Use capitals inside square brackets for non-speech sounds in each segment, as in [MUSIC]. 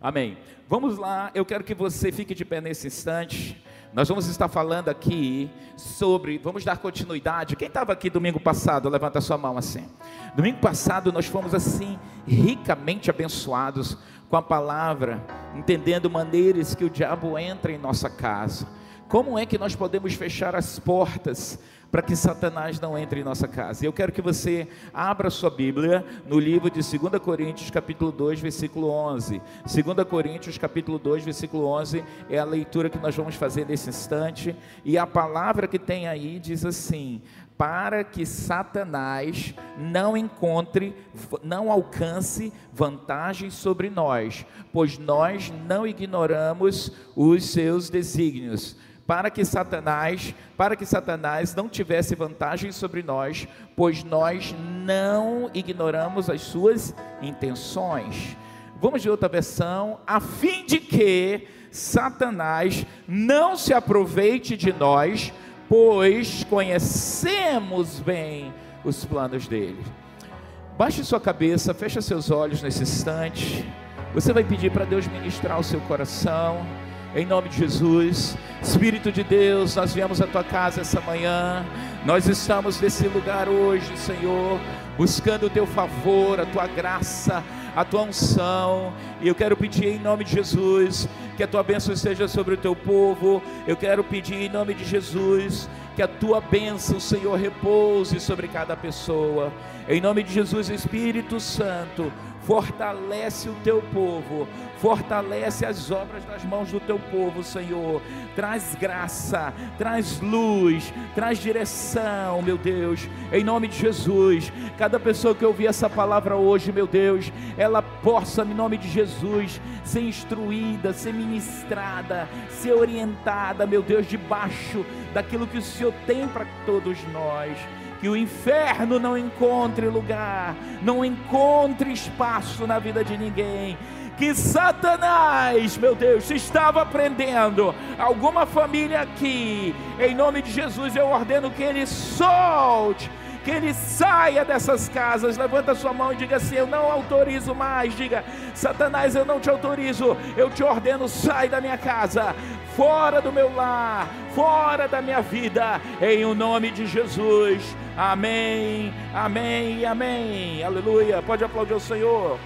Amém. Vamos lá, eu quero que você fique de pé nesse instante. Nós vamos estar falando aqui sobre, vamos dar continuidade. Quem estava aqui domingo passado, levanta sua mão assim. Domingo passado nós fomos assim ricamente abençoados com a palavra, entendendo maneiras que o diabo entra em nossa casa. Como é que nós podemos fechar as portas para que Satanás não entre em nossa casa. Eu quero que você abra sua Bíblia no livro de 2 Coríntios, capítulo 2, versículo 11. 2 Coríntios, capítulo 2, versículo 11 é a leitura que nós vamos fazer nesse instante, e a palavra que tem aí diz assim: para que Satanás não encontre, não alcance vantagens sobre nós, pois nós não ignoramos os seus desígnios para que Satanás, para que Satanás não tivesse vantagem sobre nós, pois nós não ignoramos as suas intenções. Vamos de outra versão, a fim de que Satanás não se aproveite de nós, pois conhecemos bem os planos dele. Baixe sua cabeça, feche seus olhos nesse instante. Você vai pedir para Deus ministrar o seu coração em nome de Jesus. Espírito de Deus, nós viemos à tua casa essa manhã, nós estamos nesse lugar hoje, Senhor, buscando o teu favor, a tua graça, a tua unção, e eu quero pedir em nome de Jesus que a tua bênção esteja sobre o teu povo, eu quero pedir em nome de Jesus que a tua bênção, Senhor, repouse sobre cada pessoa, em nome de Jesus, Espírito Santo, fortalece o teu povo, fortalece as obras das mãos do teu povo, Senhor. Traz graça, traz luz, traz direção, meu Deus, em nome de Jesus. Cada pessoa que ouvir essa palavra hoje, meu Deus, ela possa, em nome de Jesus, ser instruída, ser ministrada, ser orientada, meu Deus, debaixo daquilo que o Senhor tem para todos nós que o inferno não encontre lugar, não encontre espaço na vida de ninguém. Que Satanás, meu Deus, se estava prendendo alguma família aqui, em nome de Jesus eu ordeno que ele solte que ele saia dessas casas. Levanta sua mão e diga assim: Eu não autorizo mais. Diga, Satanás, eu não te autorizo. Eu te ordeno, sai da minha casa, fora do meu lar, fora da minha vida, em o nome de Jesus. Amém, amém amém. Aleluia. Pode aplaudir o Senhor.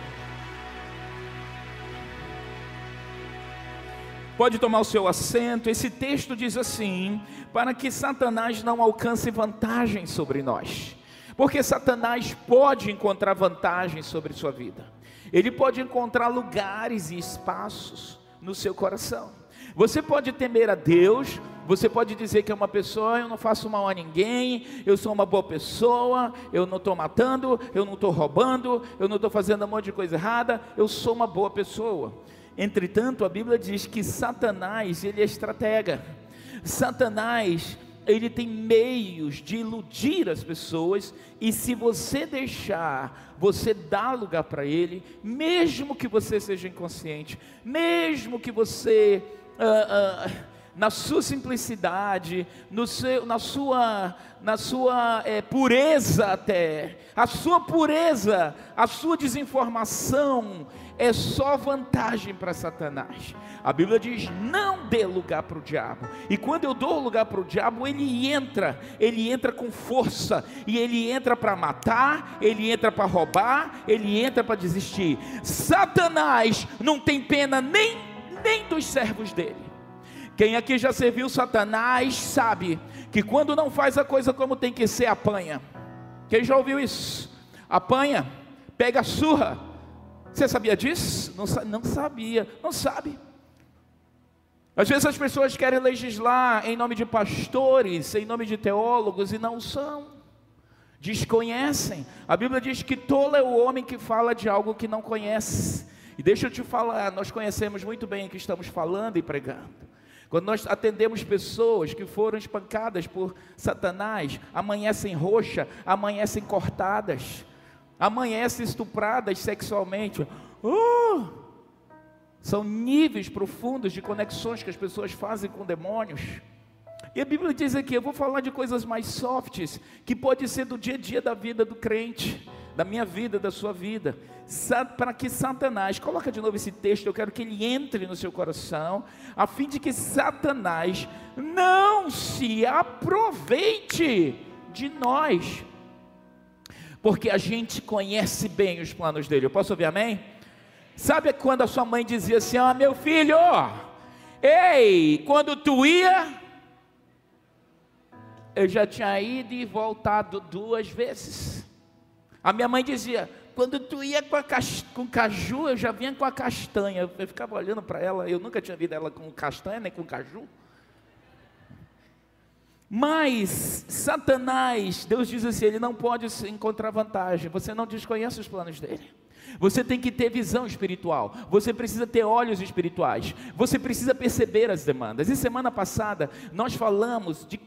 Pode tomar o seu assento. Esse texto diz assim: para que Satanás não alcance vantagem sobre nós. Porque Satanás pode encontrar vantagem sobre sua vida. Ele pode encontrar lugares e espaços no seu coração. Você pode temer a Deus, você pode dizer que é uma pessoa, eu não faço mal a ninguém, eu sou uma boa pessoa, eu não estou matando, eu não estou roubando, eu não estou fazendo um monte de coisa errada, eu sou uma boa pessoa. Entretanto, a Bíblia diz que Satanás, ele é estratega. Satanás, ele tem meios de iludir as pessoas, e se você deixar, você dá lugar para ele, mesmo que você seja inconsciente, mesmo que você. Uh, uh, na sua simplicidade, no seu, na sua, na sua é, pureza até, a sua pureza, a sua desinformação, é só vantagem para Satanás. A Bíblia diz: não dê lugar para o diabo. E quando eu dou lugar para o diabo, ele entra, ele entra com força, e ele entra para matar, ele entra para roubar, ele entra para desistir. Satanás não tem pena nem, nem dos servos dele. Quem aqui já serviu Satanás sabe que quando não faz a coisa como tem que ser, apanha. Quem já ouviu isso? Apanha, pega surra você sabia disso? Não, não sabia, não sabe. Às vezes as pessoas querem legislar em nome de pastores, em nome de teólogos, e não são. Desconhecem. A Bíblia diz que tolo é o homem que fala de algo que não conhece. E deixa eu te falar, nós conhecemos muito bem o que estamos falando e pregando. Quando nós atendemos pessoas que foram espancadas por Satanás, amanhecem roxa, amanhecem cortadas amanhecem estupradas sexualmente. Uh! São níveis profundos de conexões que as pessoas fazem com demônios. E a Bíblia diz aqui, eu vou falar de coisas mais softs, que pode ser do dia a dia da vida do crente. Da minha vida, da sua vida. Para que Satanás, coloca de novo esse texto, eu quero que ele entre no seu coração, a fim de que Satanás não se aproveite de nós, porque a gente conhece bem os planos dele. Eu posso ouvir amém? Sabe quando a sua mãe dizia assim: Ah, meu filho, ei, quando tu ia, eu já tinha ido e voltado duas vezes. A minha mãe dizia: quando tu ia com, a com caju, eu já vinha com a castanha. Eu ficava olhando para ela, eu nunca tinha visto ela com castanha nem com caju. Mas Satanás, Deus diz assim, ele não pode encontrar vantagem. Você não desconhece os planos dele. Você tem que ter visão espiritual. Você precisa ter olhos espirituais. Você precisa perceber as demandas. E semana passada nós falamos de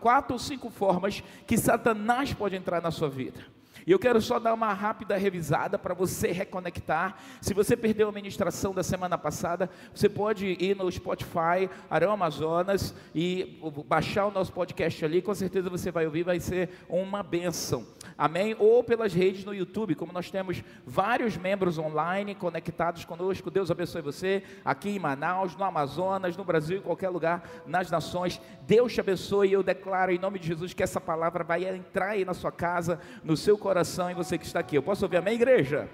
quatro ou cinco formas que Satanás pode entrar na sua vida. E eu quero só dar uma rápida revisada para você reconectar. Se você perdeu a ministração da semana passada, você pode ir no Spotify, Arão Amazonas, e baixar o nosso podcast ali. Com certeza você vai ouvir, vai ser uma bênção. Amém? Ou pelas redes no YouTube, como nós temos vários membros online conectados conosco. Deus abençoe você aqui em Manaus, no Amazonas, no Brasil, em qualquer lugar, nas nações. Deus te abençoe e eu declaro em nome de Jesus que essa palavra vai entrar aí na sua casa, no seu coração e você que está aqui. Eu posso ouvir amém, igreja?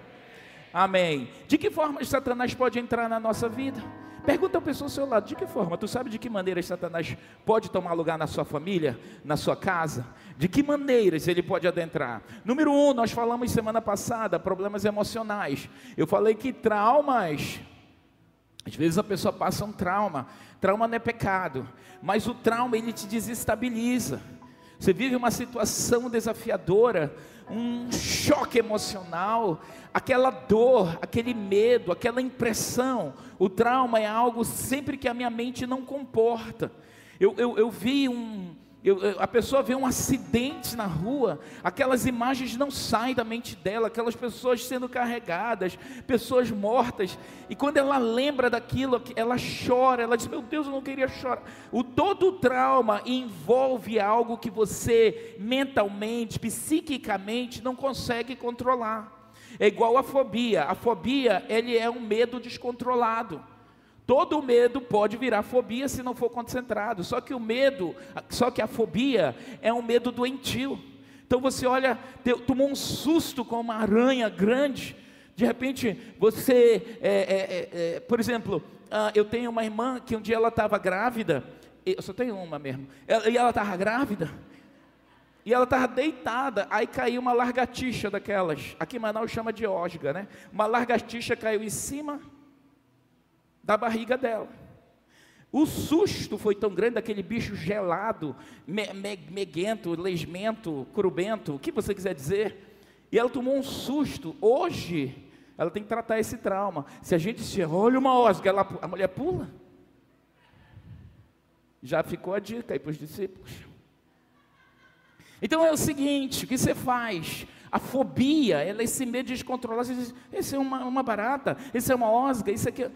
Amém. De que forma Satanás pode entrar na nossa vida? Pergunta a pessoa ao seu lado, de que forma? Tu sabe de que maneira Satanás pode tomar lugar na sua família, na sua casa? De que maneiras ele pode adentrar? Número um, nós falamos semana passada, problemas emocionais. Eu falei que traumas, às vezes a pessoa passa um trauma. Trauma não é pecado, mas o trauma ele te desestabiliza. Você vive uma situação desafiadora, um choque emocional, aquela dor, aquele medo, aquela impressão. O trauma é algo sempre que a minha mente não comporta. Eu, eu, eu vi um, eu, a pessoa vê um acidente na rua, aquelas imagens não saem da mente dela, aquelas pessoas sendo carregadas, pessoas mortas, e quando ela lembra daquilo, ela chora, ela diz: Meu Deus, eu não queria chorar. O todo o trauma envolve algo que você mentalmente, psiquicamente não consegue controlar. É igual a fobia. A fobia, ele é um medo descontrolado. Todo medo pode virar fobia se não for concentrado. Só que o medo, só que a fobia é um medo doentio. Então você olha, tomou um susto com uma aranha grande. De repente você, é, é, é, por exemplo, ah, eu tenho uma irmã que um dia ela estava grávida. Eu só tenho uma mesmo. E ela estava grávida. E ela estava deitada, aí caiu uma largatixa daquelas. Aqui em Manaus chama de osga, né? Uma largatixa caiu em cima da barriga dela. O susto foi tão grande daquele bicho gelado, me, me, meguento, lesmento, crubento, o que você quiser dizer. E ela tomou um susto. Hoje, ela tem que tratar esse trauma. Se a gente se olha uma osga, ela, a mulher pula. Já ficou a dica aí para os discípulos. Então é o seguinte: o que você faz? A fobia, ela é esse medo descontrolado. Você diz, esse é uma, uma barata, esse é uma osga, isso aqui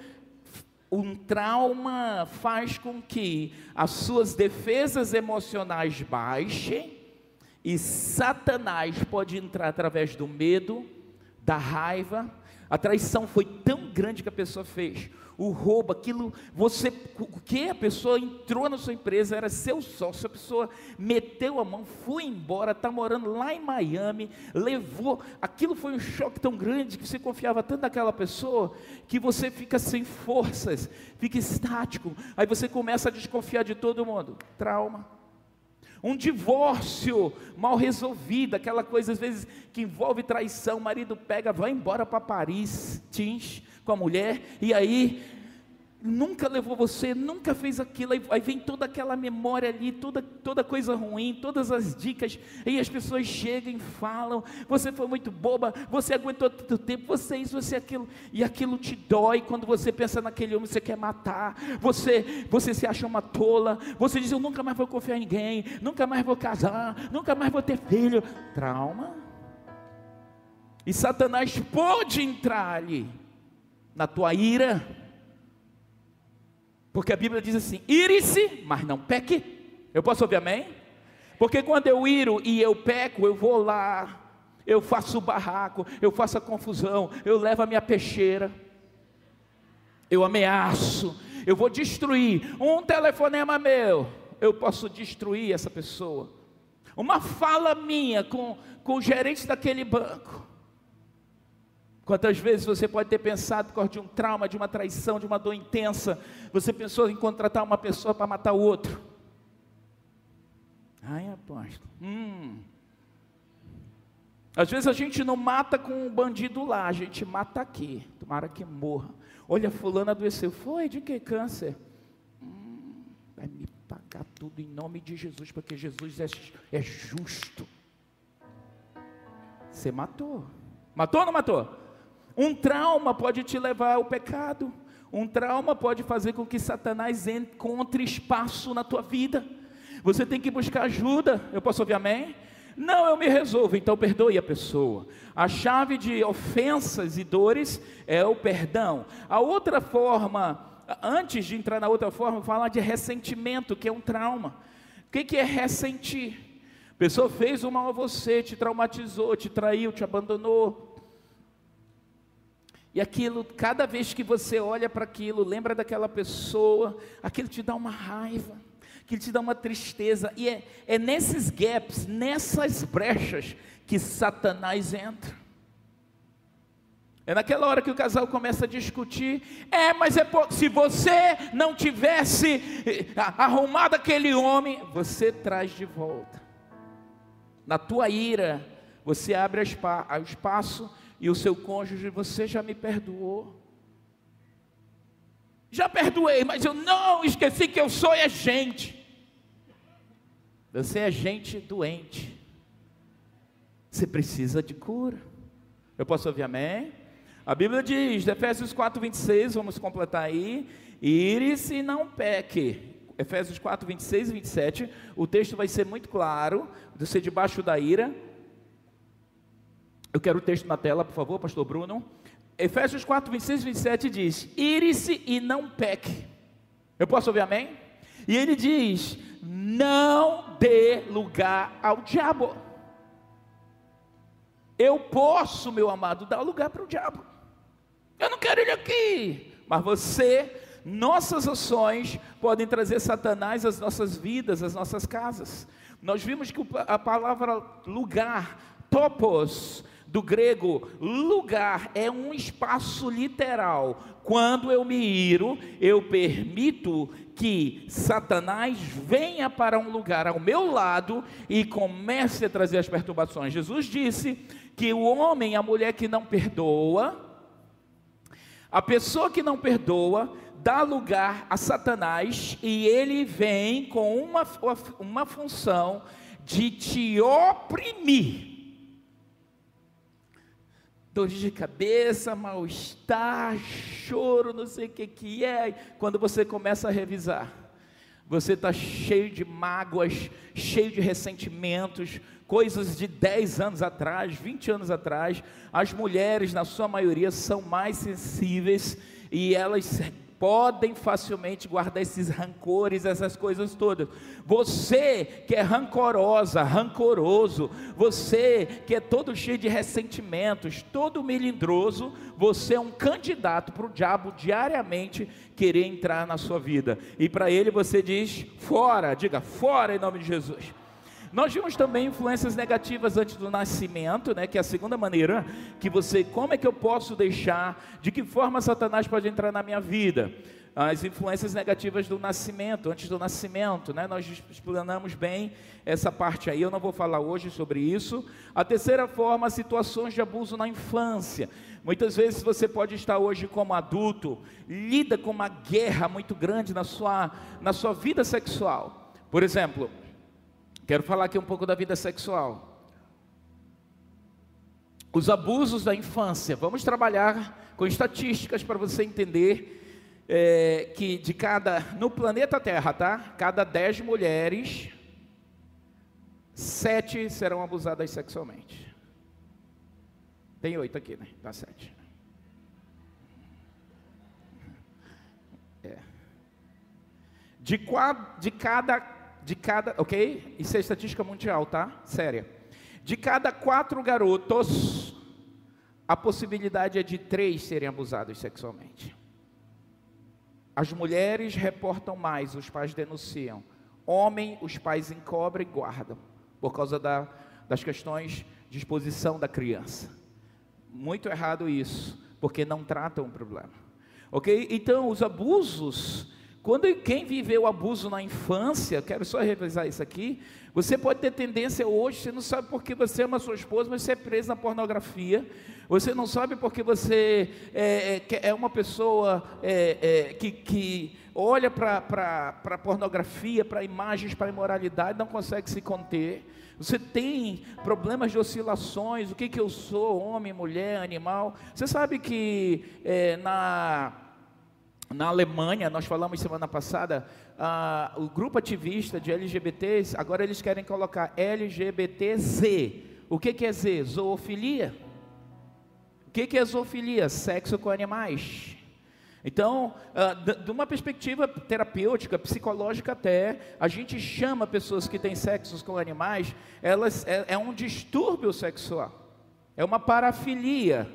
um trauma faz com que as suas defesas emocionais baixem e Satanás pode entrar através do medo, da raiva. A traição foi tão grande que a pessoa fez. O roubo, aquilo, você, o que a pessoa entrou na sua empresa, era seu sócio, a pessoa meteu a mão, foi embora, está morando lá em Miami, levou, aquilo foi um choque tão grande que você confiava tanto naquela pessoa, que você fica sem forças, fica estático, aí você começa a desconfiar de todo mundo, trauma, um divórcio mal resolvido, aquela coisa às vezes que envolve traição, o marido pega, vai embora para Paris, tins, com a mulher, e aí nunca levou você, nunca fez aquilo, aí, vem toda aquela memória ali, toda, toda coisa ruim, todas as dicas, aí as pessoas chegam e falam, você foi muito boba, você aguentou tanto tempo, você isso, você aquilo, e aquilo te dói quando você pensa naquele homem, você quer matar, você, você se acha uma tola, você diz, eu nunca mais vou confiar em ninguém, nunca mais vou casar, nunca mais vou ter filho, trauma, e Satanás pode entrar ali, na tua ira, porque a Bíblia diz assim: ire-se, mas não peque. Eu posso ouvir amém? Porque quando eu iro e eu peco, eu vou lá, eu faço o barraco, eu faço a confusão, eu levo a minha peixeira, eu ameaço, eu vou destruir. Um telefonema meu, eu posso destruir essa pessoa. Uma fala minha com, com o gerente daquele banco. Quantas vezes você pode ter pensado por causa de um trauma, de uma traição, de uma dor intensa, você pensou em contratar uma pessoa para matar o outro? Ai, apóstolo. Hum. Às vezes a gente não mata com um bandido lá, a gente mata aqui. Tomara que morra. Olha, fulano adoeceu. Foi de que câncer? Hum, vai me pagar tudo em nome de Jesus, porque Jesus é, é justo. Você matou. Matou ou não matou? Um trauma pode te levar ao pecado. Um trauma pode fazer com que Satanás encontre espaço na tua vida. Você tem que buscar ajuda. Eu posso ouvir amém? Não, eu me resolvo, então perdoe a pessoa. A chave de ofensas e dores é o perdão. A outra forma, antes de entrar na outra forma, falar de ressentimento, que é um trauma. O que é ressentir? A pessoa fez o mal a você, te traumatizou, te traiu, te abandonou. E aquilo, cada vez que você olha para aquilo, lembra daquela pessoa, aquilo te dá uma raiva que te dá uma tristeza, e é, é nesses gaps, nessas brechas, que Satanás entra. É naquela hora que o casal começa a discutir. É, mas é se você não tivesse eh, arrumado aquele homem, você traz de volta. Na tua ira, você abre o espaço e o seu cônjuge, você já me perdoou. Já perdoei, mas eu não esqueci que eu sou é gente. Você é gente doente. Você precisa de cura. Eu posso ouvir amém? A Bíblia diz, Efésios 4, 26, vamos completar aí. Ire-se e não peque. Efésios 4, 26 e 27. O texto vai ser muito claro. Você debaixo da ira. Eu quero o texto na tela, por favor, pastor Bruno. Efésios 4, 26 e 27 diz: Ire-se e não peque. Eu posso ouvir amém? E ele diz: não dê lugar ao diabo. Eu posso, meu amado, dar lugar para o diabo. Eu não quero ele aqui. Mas você, nossas ações podem trazer Satanás às nossas vidas, às nossas casas. Nós vimos que a palavra lugar, topos, do grego lugar é um espaço literal. Quando eu me iro, eu permito que Satanás venha para um lugar ao meu lado e comece a trazer as perturbações. Jesus disse que o homem, a mulher que não perdoa, a pessoa que não perdoa, dá lugar a Satanás e ele vem com uma, uma função de te oprimir dores de cabeça, mal-estar, choro, não sei o que, que é. Quando você começa a revisar, você está cheio de mágoas, cheio de ressentimentos, coisas de 10 anos atrás, 20 anos atrás. As mulheres, na sua maioria, são mais sensíveis e elas podem facilmente guardar esses rancores, essas coisas todas. Você que é rancorosa, rancoroso, você que é todo cheio de ressentimentos, todo melindroso, você é um candidato para o diabo diariamente querer entrar na sua vida. E para ele você diz: fora, diga fora em nome de Jesus. Nós vimos também influências negativas antes do nascimento, né, que é a segunda maneira que você, como é que eu posso deixar, de que forma Satanás pode entrar na minha vida? As influências negativas do nascimento, antes do nascimento, né? Nós explanamos bem essa parte aí, eu não vou falar hoje sobre isso. A terceira forma, situações de abuso na infância. Muitas vezes você pode estar hoje como adulto, lida com uma guerra muito grande na sua, na sua vida sexual. Por exemplo, Quero falar aqui um pouco da vida sexual. Os abusos da infância. Vamos trabalhar com estatísticas para você entender é, que de cada, no planeta Terra, tá? Cada dez mulheres, sete serão abusadas sexualmente. Tem oito aqui, né? Dá sete. É. De, de cada de cada, ok? Isso é estatística mundial, tá? Séria. De cada quatro garotos, a possibilidade é de três serem abusados sexualmente. As mulheres reportam mais, os pais denunciam. Homem, os pais encobrem e guardam, por causa da, das questões de exposição da criança. Muito errado isso, porque não tratam o problema. Ok? Então, os abusos, quando quem viveu abuso na infância, quero só revisar isso aqui, você pode ter tendência hoje, você não sabe porque você ama sua esposa, mas você é preso na pornografia, você não sabe porque você é, é, é uma pessoa é, é que, que olha para pornografia, para imagens, para imoralidade, não consegue se conter. Você tem problemas de oscilações, o que, que eu sou, homem, mulher, animal. Você sabe que é, na, na Alemanha, nós falamos semana passada, ah, o grupo ativista de LGBTs, agora eles querem colocar LGBTZ. O que, que é Z? Zoofilia. O que, que é zoofilia? Sexo com animais. Então, uh, de uma perspectiva terapêutica, psicológica até, a gente chama pessoas que têm sexos com animais, elas é, é um distúrbio sexual, é uma parafilia,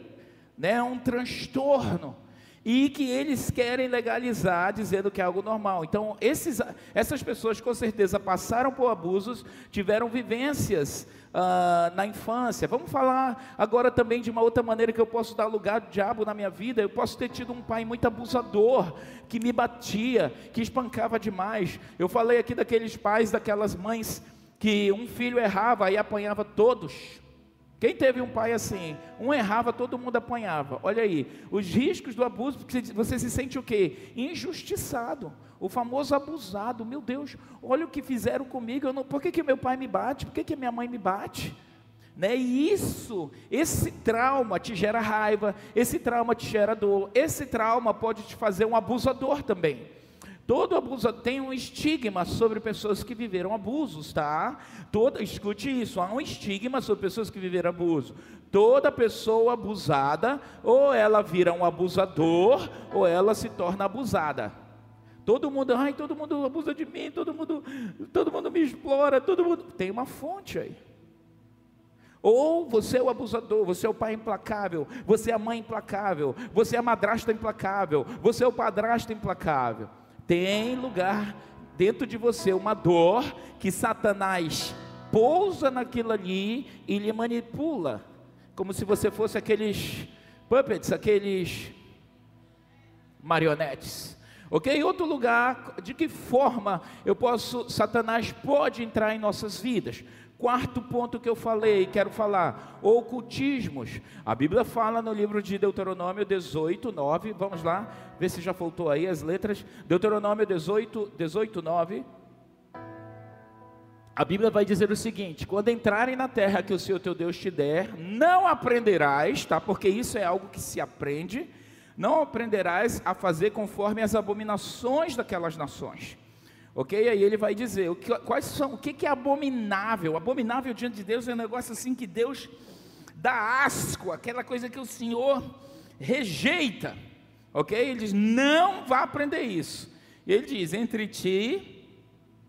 né, é um transtorno e que eles querem legalizar, dizendo que é algo normal. Então, esses, essas pessoas com certeza passaram por abusos, tiveram vivências uh, na infância. Vamos falar agora também de uma outra maneira que eu posso dar lugar ao diabo na minha vida. Eu posso ter tido um pai muito abusador, que me batia, que espancava demais. Eu falei aqui daqueles pais, daquelas mães que um filho errava e apanhava todos. Quem teve um pai assim, um errava, todo mundo apanhava. Olha aí, os riscos do abuso, porque você se sente o quê? Injustiçado. O famoso abusado. Meu Deus, olha o que fizeram comigo. Não, por que, que meu pai me bate? Por que, que minha mãe me bate? Né? E isso, esse trauma te gera raiva, esse trauma te gera dor, esse trauma pode te fazer um abusador também. Todo abuso tem um estigma sobre pessoas que viveram abusos, tá? Toda, escute isso, há um estigma sobre pessoas que viveram abuso. Toda pessoa abusada, ou ela vira um abusador, ou ela se torna abusada. Todo mundo, ai, todo mundo abusa de mim, todo mundo, todo mundo me explora, todo mundo. Tem uma fonte aí. Ou você é o abusador, você é o pai implacável, você é a mãe implacável, você é a madrasta implacável, você é o padrasto implacável. Tem lugar dentro de você uma dor que Satanás pousa naquilo ali e lhe manipula, como se você fosse aqueles puppets, aqueles marionetes. Ok? Outro lugar, de que forma eu posso, Satanás pode entrar em nossas vidas? Quarto ponto que eu falei, quero falar, ocultismos. A Bíblia fala no livro de Deuteronômio 18, 9, vamos lá, ver se já faltou aí as letras. Deuteronômio 18, 18, 9. A Bíblia vai dizer o seguinte: quando entrarem na terra que o Senhor teu Deus te der, não aprenderás, tá? Porque isso é algo que se aprende, não aprenderás a fazer conforme as abominações daquelas nações Ok? Aí ele vai dizer o que, quais são, o que, que é abominável. Abominável diante de Deus é um negócio assim que Deus dá asco, aquela coisa que o Senhor rejeita. Ok? Ele diz: não vá aprender isso. Ele diz: entre ti,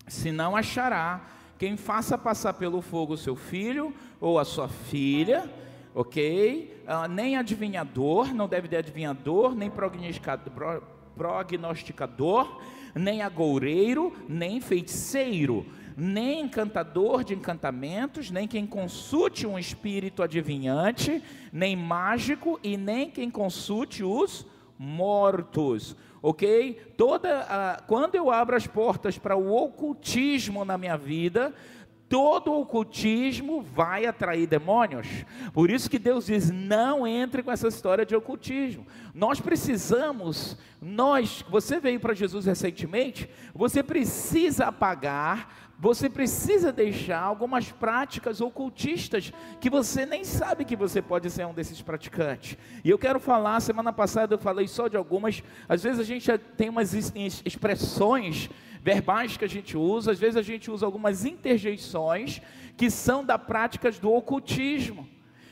se não achará quem faça passar pelo fogo o seu filho ou a sua filha, ok? Uh, nem adivinhador, não deve ter adivinhador, nem prognosticador, prognosticador nem agoureiro, nem feiticeiro, nem encantador de encantamentos, nem quem consulte um espírito adivinhante, nem mágico e nem quem consulte os mortos. Ok? Toda a, quando eu abro as portas para o ocultismo na minha vida, todo ocultismo vai atrair demônios. Por isso que Deus diz: não entre com essa história de ocultismo. Nós precisamos, nós, você veio para Jesus recentemente, você precisa apagar, você precisa deixar algumas práticas ocultistas que você nem sabe que você pode ser um desses praticantes. E eu quero falar, semana passada eu falei só de algumas, às vezes a gente tem umas expressões verbais que a gente usa, às vezes a gente usa algumas interjeições que são da práticas do ocultismo.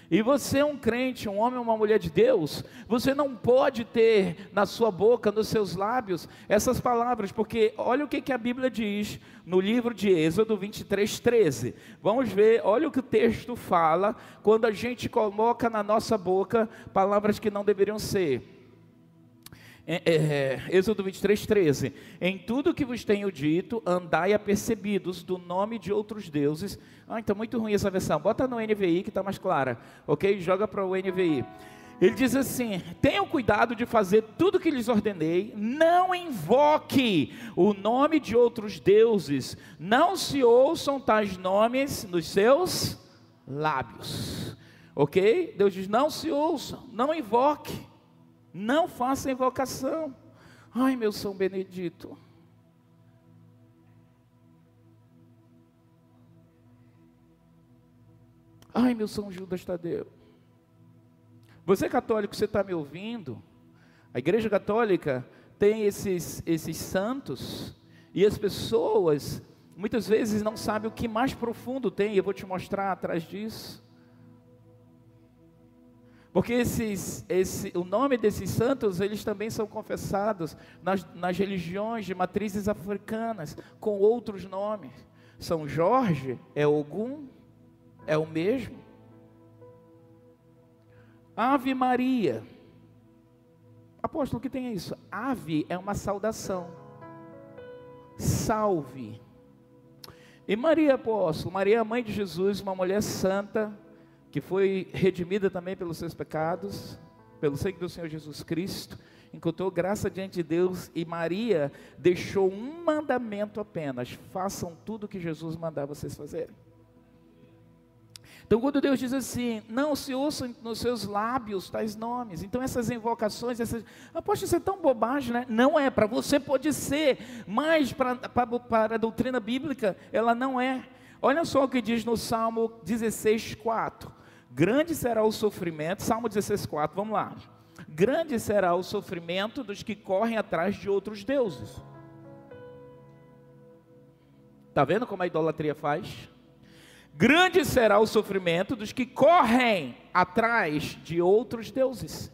E você é um crente, um homem ou uma mulher de Deus, você não pode ter na sua boca, nos seus lábios, essas palavras, porque olha o que, que a Bíblia diz no livro de Êxodo 23, 13. Vamos ver, olha o que o texto fala quando a gente coloca na nossa boca palavras que não deveriam ser. É, é, Êxodo 23, 13. Em tudo que vos tenho dito, andai apercebidos do nome de outros deuses. Ah, então muito ruim essa versão. Bota no NVI que está mais clara, ok? Joga para o NVI. Ele diz assim: tenham cuidado de fazer tudo que lhes ordenei, não invoque o nome de outros deuses, não se ouçam tais nomes nos seus lábios, ok? Deus diz: não se ouçam, não invoque. Não faça invocação. Ai, meu São Benedito. Ai, meu São Judas Tadeu. Você católico, você está me ouvindo? A Igreja Católica tem esses, esses santos e as pessoas muitas vezes não sabem o que mais profundo tem. Eu vou te mostrar atrás disso. Porque esses, esse, o nome desses santos, eles também são confessados nas, nas religiões de matrizes africanas, com outros nomes. São Jorge é Ogum, é o mesmo. Ave Maria. Apóstolo, o que tem isso? Ave é uma saudação. Salve. E Maria, apóstolo, Maria, mãe de Jesus, uma mulher santa, que foi redimida também pelos seus pecados, pelo sangue do Senhor Jesus Cristo, encontrou graça diante de Deus e Maria deixou um mandamento apenas: façam tudo o que Jesus mandava vocês fazerem. Então, quando Deus diz assim, não se ouçam nos seus lábios tais nomes, então essas invocações, essas, ah, poxa, isso é tão bobagem, né? Não é, para você pode ser, mas para a doutrina bíblica, ela não é. Olha só o que diz no Salmo 16, 4. Grande será o sofrimento, Salmo 16, 4, vamos lá. Grande será o sofrimento dos que correm atrás de outros deuses. Está vendo como a idolatria faz? Grande será o sofrimento dos que correm atrás de outros deuses.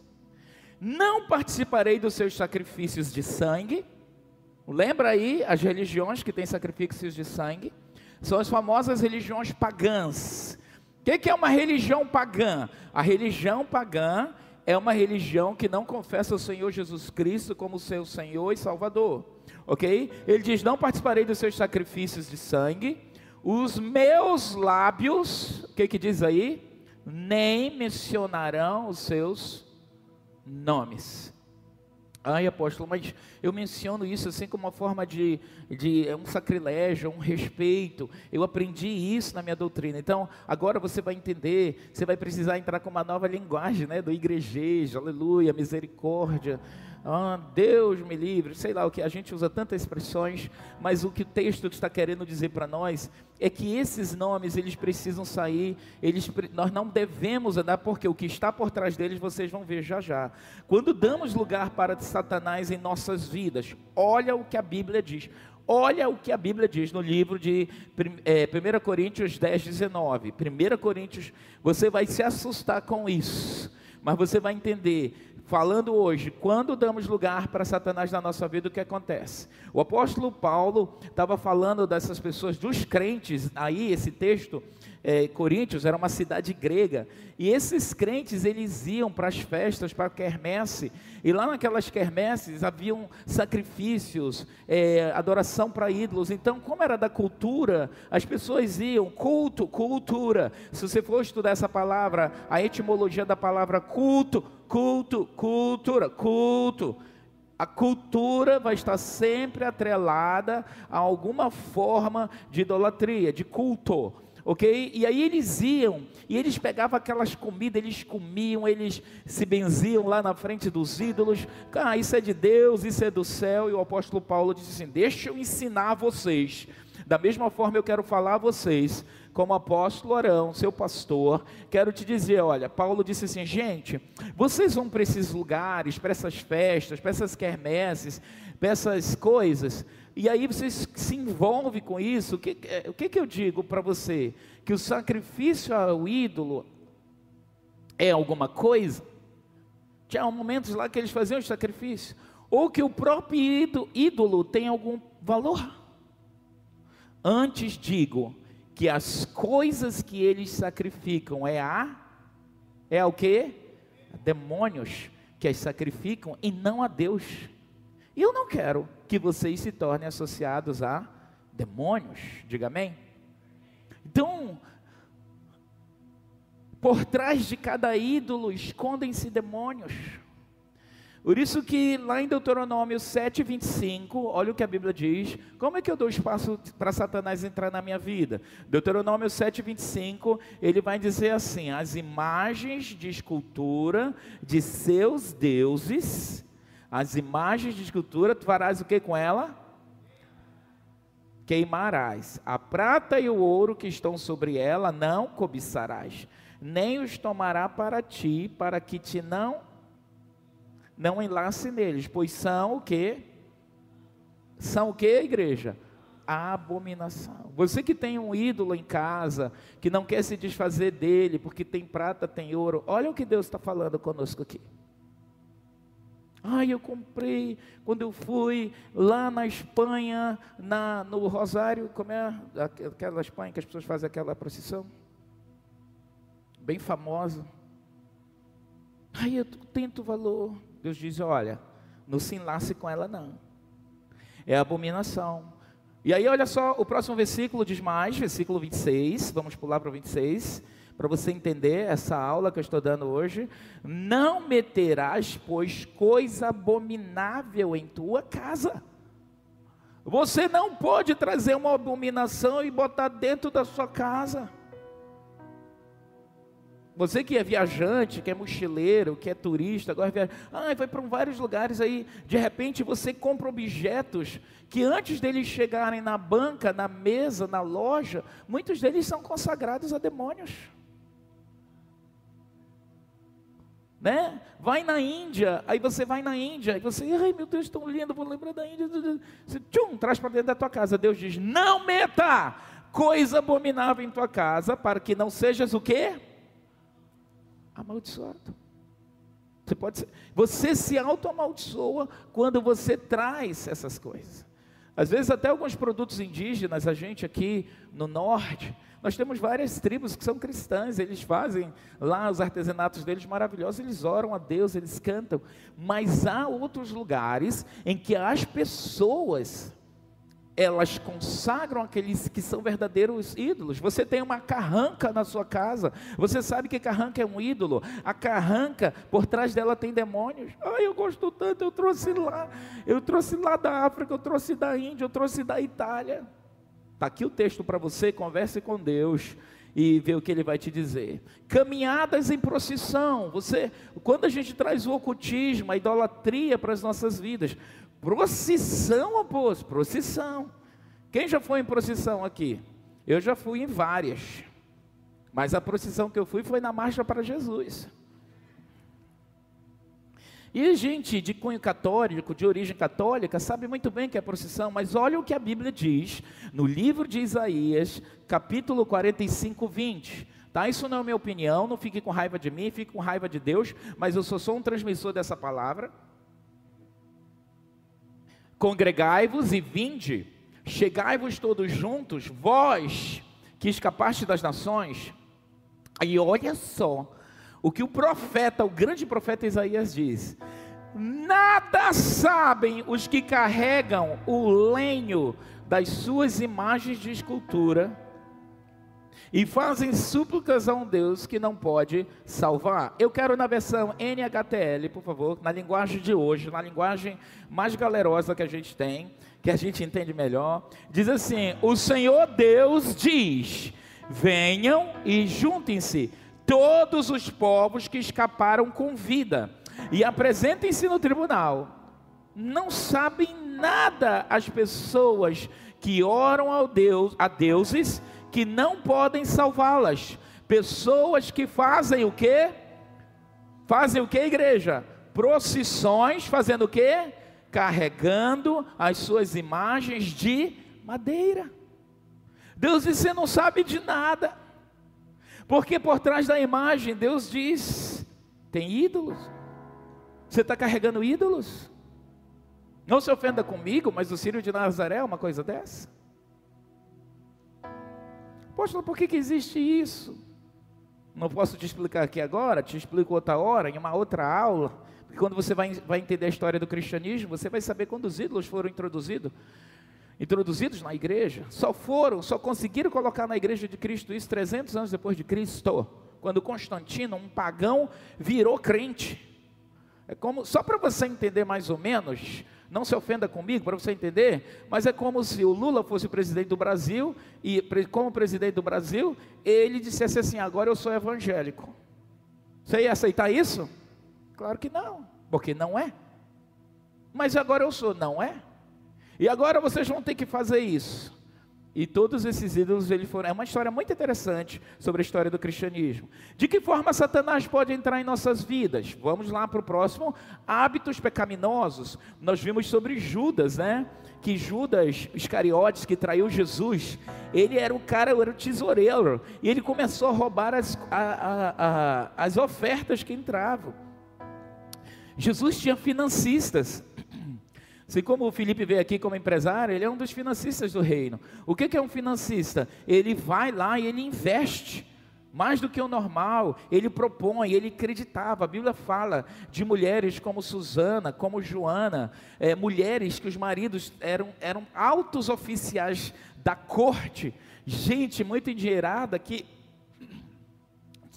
Não participarei dos seus sacrifícios de sangue. Lembra aí as religiões que têm sacrifícios de sangue? São as famosas religiões pagãs o que, que é uma religião pagã? A religião pagã é uma religião que não confessa o Senhor Jesus Cristo como seu Senhor e Salvador. Ok? Ele diz: Não participarei dos seus sacrifícios de sangue, os meus lábios, o que, que diz aí? Nem mencionarão os seus nomes. Ai, apóstolo, mas eu menciono isso assim como uma forma de, de é um sacrilégio, um respeito. Eu aprendi isso na minha doutrina. Então, agora você vai entender, você vai precisar entrar com uma nova linguagem, né? Do igrejejo, aleluia, misericórdia ah, Deus me livre, sei lá o que, a gente usa tantas expressões, mas o que o texto está querendo dizer para nós é que esses nomes, eles precisam sair, eles, nós não devemos andar, porque o que está por trás deles vocês vão ver já já. Quando damos lugar para Satanás em nossas vidas, olha o que a Bíblia diz, Olha o que a Bíblia diz no livro de é, 1 Coríntios 10, 19. 1 Coríntios, você vai se assustar com isso, mas você vai entender falando hoje, quando damos lugar para Satanás na nossa vida, o que acontece? O apóstolo Paulo estava falando dessas pessoas, dos crentes, aí esse texto, é, Coríntios era uma cidade grega, e esses crentes eles iam para as festas, para a quermesse, e lá naquelas quermesses haviam sacrifícios, é, adoração para ídolos, então como era da cultura, as pessoas iam, culto, cultura, se você for estudar essa palavra, a etimologia da palavra culto, culto, cultura, culto. A cultura vai estar sempre atrelada a alguma forma de idolatria, de culto, ok? E aí eles iam, e eles pegavam aquelas comidas, eles comiam, eles se benziam lá na frente dos ídolos. Ah, isso é de Deus, isso é do céu. E o apóstolo Paulo disse assim: Deixa eu ensinar vocês. Da mesma forma, eu quero falar a vocês como apóstolo Arão, seu pastor, quero te dizer: olha, Paulo disse assim, gente, vocês vão para esses lugares, para essas festas, para essas quermesses, para essas coisas, e aí vocês se envolvem com isso. O que, o que, que eu digo para você? Que o sacrifício ao ídolo é alguma coisa. Tinha momentos lá que eles faziam os sacrifícios. Ou que o próprio ídolo tem algum valor. Antes digo que as coisas que eles sacrificam é a é o que? Demônios que as sacrificam e não a Deus. E eu não quero que vocês se tornem associados a demônios, diga amém. Então, por trás de cada ídolo escondem-se demônios. Por isso que lá em Deuteronômio 7, 25, olha o que a Bíblia diz. Como é que eu dou espaço para Satanás entrar na minha vida? Deuteronômio 7, 25, ele vai dizer assim: as imagens de escultura de seus deuses, as imagens de escultura, tu farás o que com ela? Queimarás. A prata e o ouro que estão sobre ela não cobiçarás, nem os tomará para ti, para que te não não enlace neles, pois são o que? São o que, igreja? A abominação. Você que tem um ídolo em casa, que não quer se desfazer dele, porque tem prata, tem ouro, olha o que Deus está falando conosco aqui. Ai, eu comprei quando eu fui lá na Espanha, na, no Rosário, como é aquela Espanha que as pessoas fazem aquela procissão? Bem famosa. Ai, eu tento valor. Deus diz: olha, não se enlace com ela, não. É abominação. E aí, olha só, o próximo versículo diz mais, versículo 26, vamos pular para o 26, para você entender essa aula que eu estou dando hoje. Não meterás, pois, coisa abominável em tua casa. Você não pode trazer uma abominação e botar dentro da sua casa. Você que é viajante, que é mochileiro, que é turista, agora viaja, ah, vai para vários lugares aí, de repente você compra objetos que antes deles chegarem na banca, na mesa, na loja, muitos deles são consagrados a demônios. Né? Vai na Índia, aí você vai na Índia, e você, ai meu Deus, tão lindo, vou lembrar da Índia. Você, tchum, traz para dentro da tua casa. Deus diz: não meta coisa abominável em tua casa, para que não sejas o quê? amaldiçoado. Você pode ser, você se auto-amaldiçoa quando você traz essas coisas. Às vezes até alguns produtos indígenas, a gente aqui no norte, nós temos várias tribos que são cristãs, eles fazem lá os artesanatos deles maravilhosos, eles oram a Deus, eles cantam, mas há outros lugares em que as pessoas elas consagram aqueles que são verdadeiros ídolos. Você tem uma carranca na sua casa, você sabe que carranca é um ídolo. A carranca, por trás dela tem demônios. Ai, eu gosto tanto, eu trouxe lá, eu trouxe lá da África, eu trouxe da Índia, eu trouxe da Itália. Está aqui o texto para você, converse com Deus e ver o que ele vai te dizer. Caminhadas em procissão. Você, quando a gente traz o ocultismo, a idolatria para as nossas vidas, Procissão, apóstolo, procissão. Quem já foi em procissão aqui? Eu já fui em várias. Mas a procissão que eu fui foi na Marcha para Jesus. E gente de cunho católico, de origem católica, sabe muito bem que é procissão, mas olha o que a Bíblia diz no livro de Isaías, capítulo 45, 20. Tá? Isso não é minha opinião, não fique com raiva de mim, fique com raiva de Deus, mas eu sou só um transmissor dessa palavra. Congregai-vos e vinde, chegai-vos todos juntos, vós que escapaste das nações. E olha só o que o profeta, o grande profeta Isaías diz: Nada sabem os que carregam o lenho das suas imagens de escultura e fazem súplicas a um Deus que não pode salvar. Eu quero na versão NHTL, por favor, na linguagem de hoje, na linguagem mais galerosa que a gente tem, que a gente entende melhor. Diz assim: O Senhor Deus diz: Venham e juntem-se todos os povos que escaparam com vida e apresentem-se no tribunal. Não sabem nada as pessoas que oram ao Deus, a deuses que não podem salvá-las. Pessoas que fazem o quê? Fazem o que, igreja? Procissões, fazendo o quê? Carregando as suas imagens de madeira. Deus diz: você não sabe de nada. Porque por trás da imagem, Deus diz: Tem ídolos. Você está carregando ídolos? Não se ofenda comigo, mas o Sírio de Nazaré é uma coisa dessa? Apóstolo, por que, que existe isso? Não posso te explicar aqui agora, te explico outra hora, em uma outra aula. Porque quando você vai, vai entender a história do cristianismo, você vai saber quando os ídolos foram introduzidos. Introduzidos na igreja, só foram, só conseguiram colocar na igreja de Cristo isso 300 anos depois de Cristo, quando Constantino, um pagão, virou crente. É como, só para você entender mais ou menos, não se ofenda comigo, para você entender, mas é como se o Lula fosse o presidente do Brasil e, como presidente do Brasil, ele dissesse assim: agora eu sou evangélico. Você ia aceitar isso? Claro que não, porque não é. Mas agora eu sou, não é? E agora vocês vão ter que fazer isso. E todos esses ídolos ele foram. É uma história muito interessante sobre a história do cristianismo. De que forma Satanás pode entrar em nossas vidas? Vamos lá para o próximo. Hábitos pecaminosos. Nós vimos sobre Judas, né? Que Judas Iscariotes, que traiu Jesus, ele era o cara, era o tesoureiro. E ele começou a roubar as, a, a, a, as ofertas que entravam. Jesus tinha financistas. Assim como o Felipe veio aqui como empresário, ele é um dos financistas do reino. O que é um financista? Ele vai lá e ele investe mais do que o normal, ele propõe, ele acreditava. A Bíblia fala de mulheres como Susana, como Joana, é, mulheres que os maridos eram, eram altos oficiais da corte, gente muito endinheirada que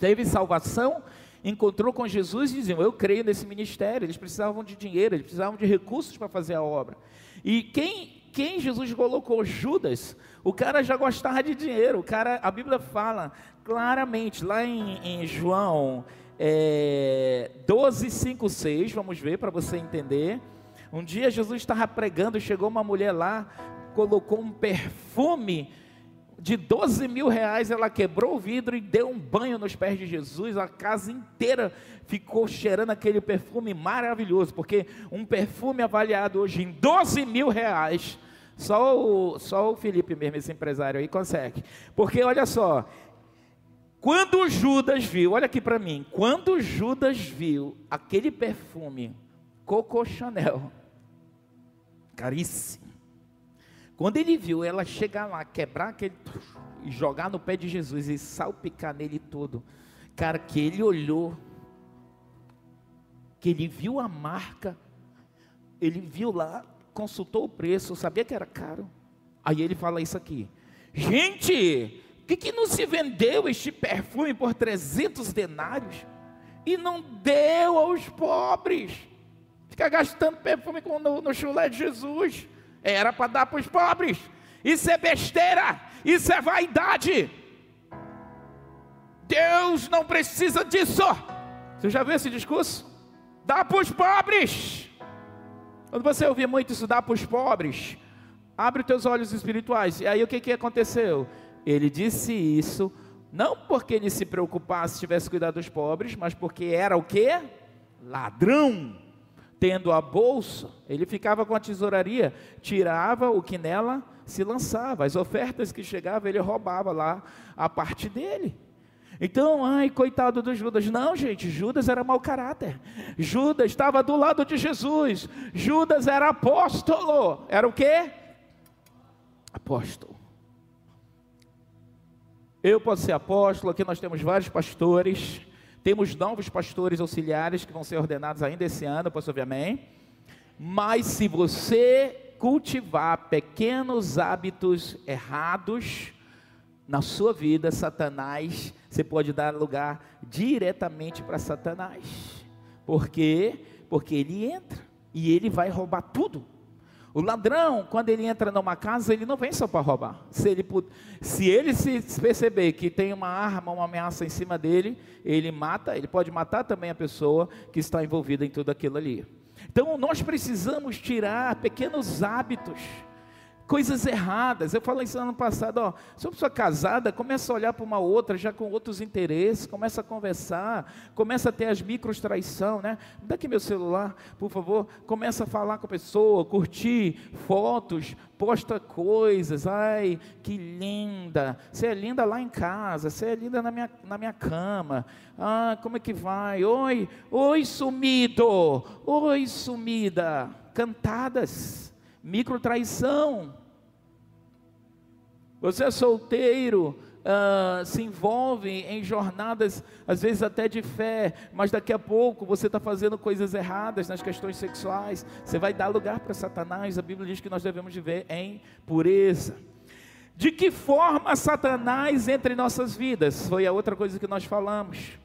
teve salvação encontrou com Jesus e diziam: Eu creio nesse ministério. Eles precisavam de dinheiro, eles precisavam de recursos para fazer a obra. E quem, quem Jesus colocou? Judas. O cara já gostava de dinheiro. O cara, a Bíblia fala claramente, lá em, em João é, 12, 5, 6, vamos ver para você entender. Um dia Jesus estava pregando, chegou uma mulher lá, colocou um perfume de 12 mil reais, ela quebrou o vidro e deu um banho nos pés de Jesus. A casa inteira ficou cheirando aquele perfume maravilhoso, porque um perfume avaliado hoje em 12 mil reais, só o, só o Felipe mesmo, esse empresário aí, consegue. Porque olha só, quando Judas viu, olha aqui para mim, quando Judas viu aquele perfume Coco Chanel, caríssimo, quando ele viu ela chegar lá, quebrar aquele e jogar no pé de Jesus e salpicar nele todo, cara, que ele olhou, que ele viu a marca, ele viu lá, consultou o preço, sabia que era caro. Aí ele fala isso aqui: gente, que que não se vendeu este perfume por 300 denários e não deu aos pobres? Fica gastando perfume no, no chulé de Jesus. Era para dar para os pobres. Isso é besteira. Isso é vaidade. Deus não precisa disso. Você já viu esse discurso? Dá para os pobres. Quando você ouvir muito isso, dá para os pobres, abre os teus olhos espirituais. E aí o que, que aconteceu? Ele disse isso, não porque ele se preocupasse, tivesse cuidado dos pobres, mas porque era o que? Ladrão tendo a bolsa, ele ficava com a tesouraria, tirava o que nela se lançava, as ofertas que chegavam, ele roubava lá a parte dele. Então, ai, coitado do Judas. Não, gente, Judas era mau caráter. Judas estava do lado de Jesus. Judas era apóstolo. Era o quê? Apóstolo. Eu posso ser apóstolo, aqui nós temos vários pastores. Temos novos pastores auxiliares que vão ser ordenados ainda esse ano, posso ouvir amém? Mas se você cultivar pequenos hábitos errados na sua vida, Satanás, você pode dar lugar diretamente para Satanás. Por quê? Porque ele entra e ele vai roubar tudo. O ladrão, quando ele entra numa casa, ele não vem só para roubar. Se ele, se ele se perceber que tem uma arma, uma ameaça em cima dele, ele mata, ele pode matar também a pessoa que está envolvida em tudo aquilo ali. Então nós precisamos tirar pequenos hábitos. Coisas erradas. Eu falei isso ano passado, ó, se uma pessoa casada, começa a olhar para uma outra já com outros interesses, começa a conversar, começa a ter as micros traição, né? Dá aqui meu celular, por favor, começa a falar com a pessoa, curtir fotos, posta coisas, ai, que linda, você é linda lá em casa, você é linda na minha, na minha cama, ah, como é que vai? Oi, oi sumido, oi sumida, cantadas, micro traição. Você é solteiro, uh, se envolve em jornadas, às vezes até de fé, mas daqui a pouco você está fazendo coisas erradas nas questões sexuais, você vai dar lugar para Satanás. A Bíblia diz que nós devemos viver em pureza. De que forma Satanás entra em nossas vidas? Foi a outra coisa que nós falamos.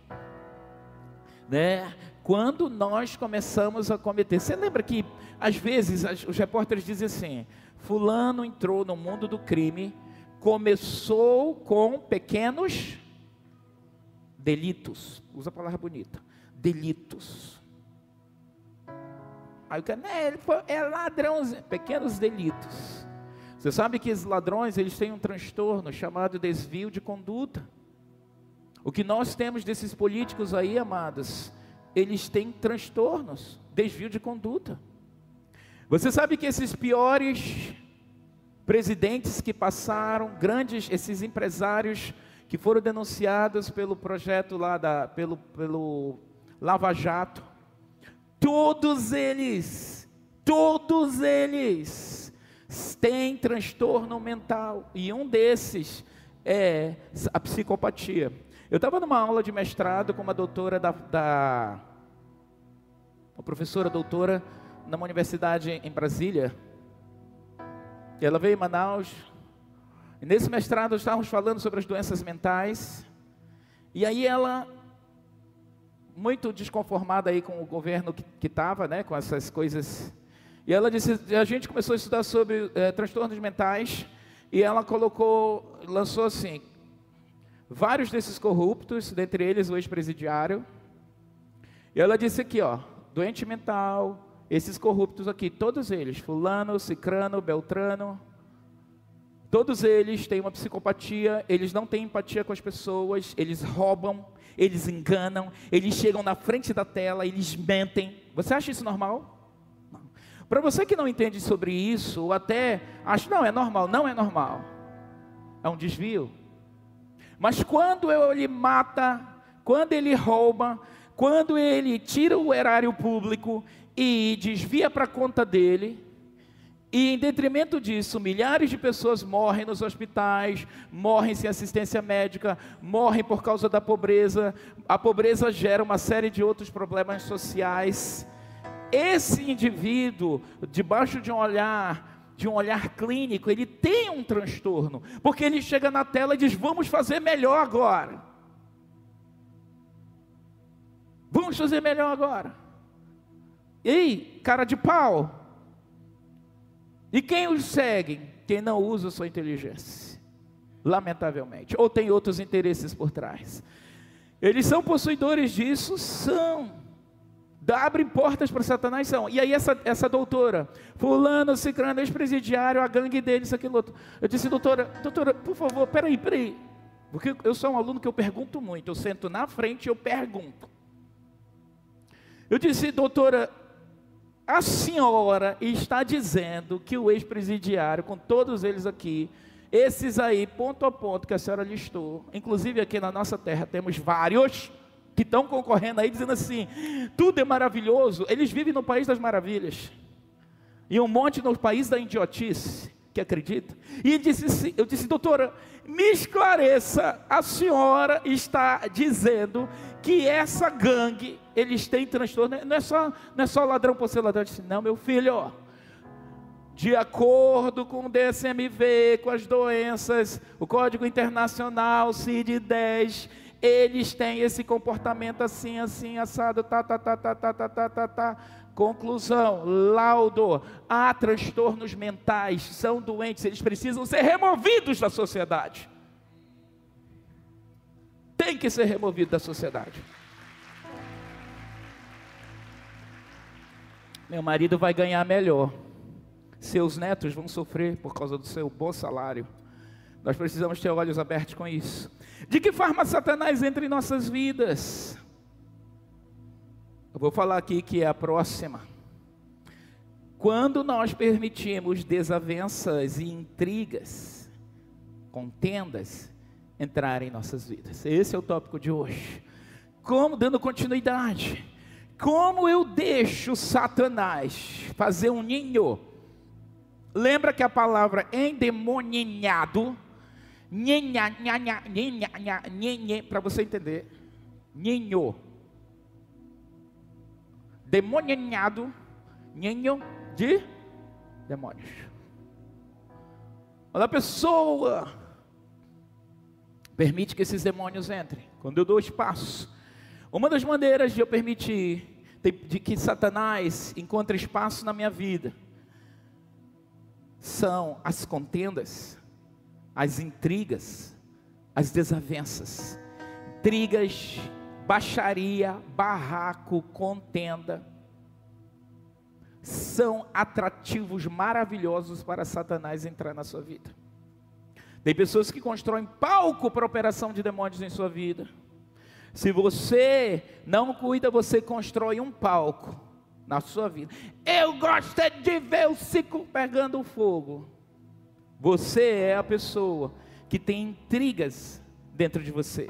Né? Quando nós começamos a cometer. Você lembra que às vezes os repórteres dizem assim: Fulano entrou no mundo do crime começou com pequenos delitos. Usa a palavra bonita. Delitos. Aí o cara, né, ele foi, é ladrão, pequenos delitos. Você sabe que os ladrões, eles têm um transtorno chamado desvio de conduta. O que nós temos desses políticos aí, amados, eles têm transtornos, desvio de conduta. Você sabe que esses piores presidentes que passaram, grandes, esses empresários que foram denunciados pelo projeto lá da, pelo, pelo Lava Jato, todos eles, todos eles têm transtorno mental e um desses é a psicopatia. Eu estava numa aula de mestrado com uma doutora da, da uma professora doutora numa universidade em Brasília, e ela veio em Manaus. E nesse mestrado estávamos falando sobre as doenças mentais. E aí ela, muito desconformada aí com o governo que estava, né, com essas coisas. E ela disse, a gente começou a estudar sobre é, transtornos mentais. E ela colocou, lançou assim, vários desses corruptos, dentre eles o ex-presidiário. E ela disse aqui, ó, doente mental, esses corruptos aqui, todos eles, fulano, cicrano, beltrano, todos eles têm uma psicopatia, eles não têm empatia com as pessoas, eles roubam, eles enganam, eles chegam na frente da tela, eles mentem. Você acha isso normal? Para você que não entende sobre isso, ou até acha, não, é normal, não é normal. É um desvio. Mas quando ele mata, quando ele rouba, quando ele tira o erário público e desvia para a conta dele, e em detrimento disso, milhares de pessoas morrem nos hospitais, morrem sem assistência médica, morrem por causa da pobreza. A pobreza gera uma série de outros problemas sociais. Esse indivíduo, debaixo de um olhar, de um olhar clínico, ele tem um transtorno, porque ele chega na tela e diz: "Vamos fazer melhor agora". Vamos fazer melhor agora. Ei, cara de pau. E quem os segue? Quem não usa sua inteligência. Lamentavelmente. Ou tem outros interesses por trás. Eles são possuidores disso? São. Abrem portas para Satanás? São. E aí essa, essa doutora, fulano, ciclano, ex-presidiário, a gangue deles, aquilo outro. Eu disse, doutora, doutora, por favor, peraí, peraí. Porque eu sou um aluno que eu pergunto muito. Eu sento na frente e eu pergunto. Eu disse, doutora, a senhora está dizendo que o ex-presidiário, com todos eles aqui, esses aí, ponto a ponto que a senhora listou, inclusive aqui na nossa terra temos vários que estão concorrendo aí dizendo assim: tudo é maravilhoso, eles vivem no país das maravilhas, e um monte no país da idiotice, que acredita. E disse, assim, eu disse, doutora, me esclareça, a senhora está dizendo que essa gangue, eles têm transtorno, não é só, não é só ladrão por ser ladrão, eu disse, não, meu filho, de acordo com o DSMV, com as doenças, o Código Internacional, CID-10, eles têm esse comportamento assim, assim, assado, tá, tá, tá, tá, tá, tá, tá, tá, tá. Conclusão, laudo, há transtornos mentais, são doentes, eles precisam ser removidos da sociedade tem que ser removido da sociedade. Meu marido vai ganhar melhor. Seus netos vão sofrer por causa do seu bom salário. Nós precisamos ter olhos abertos com isso. De que forma Satanás entra em nossas vidas? Eu vou falar aqui que é a próxima. Quando nós permitimos desavenças e intrigas, contendas, entrar em nossas vidas. Esse é o tópico de hoje. Como, dando continuidade, como eu deixo Satanás fazer um ninho? Lembra que a palavra endemoninhado, para você entender, ninho, demoninhado, ninho de demônios. Quando a pessoa permite que esses demônios entrem, quando eu dou espaço, uma das maneiras de eu permitir de que Satanás encontre espaço na minha vida são as contendas, as intrigas, as desavenças, intrigas, baixaria, barraco, contenda são atrativos maravilhosos para Satanás entrar na sua vida. Tem pessoas que constroem palco para operação de demônios em sua vida. Se você não cuida, você constrói um palco na sua vida. Eu gosto é de ver o ciclo pegando fogo. Você é a pessoa que tem intrigas dentro de você.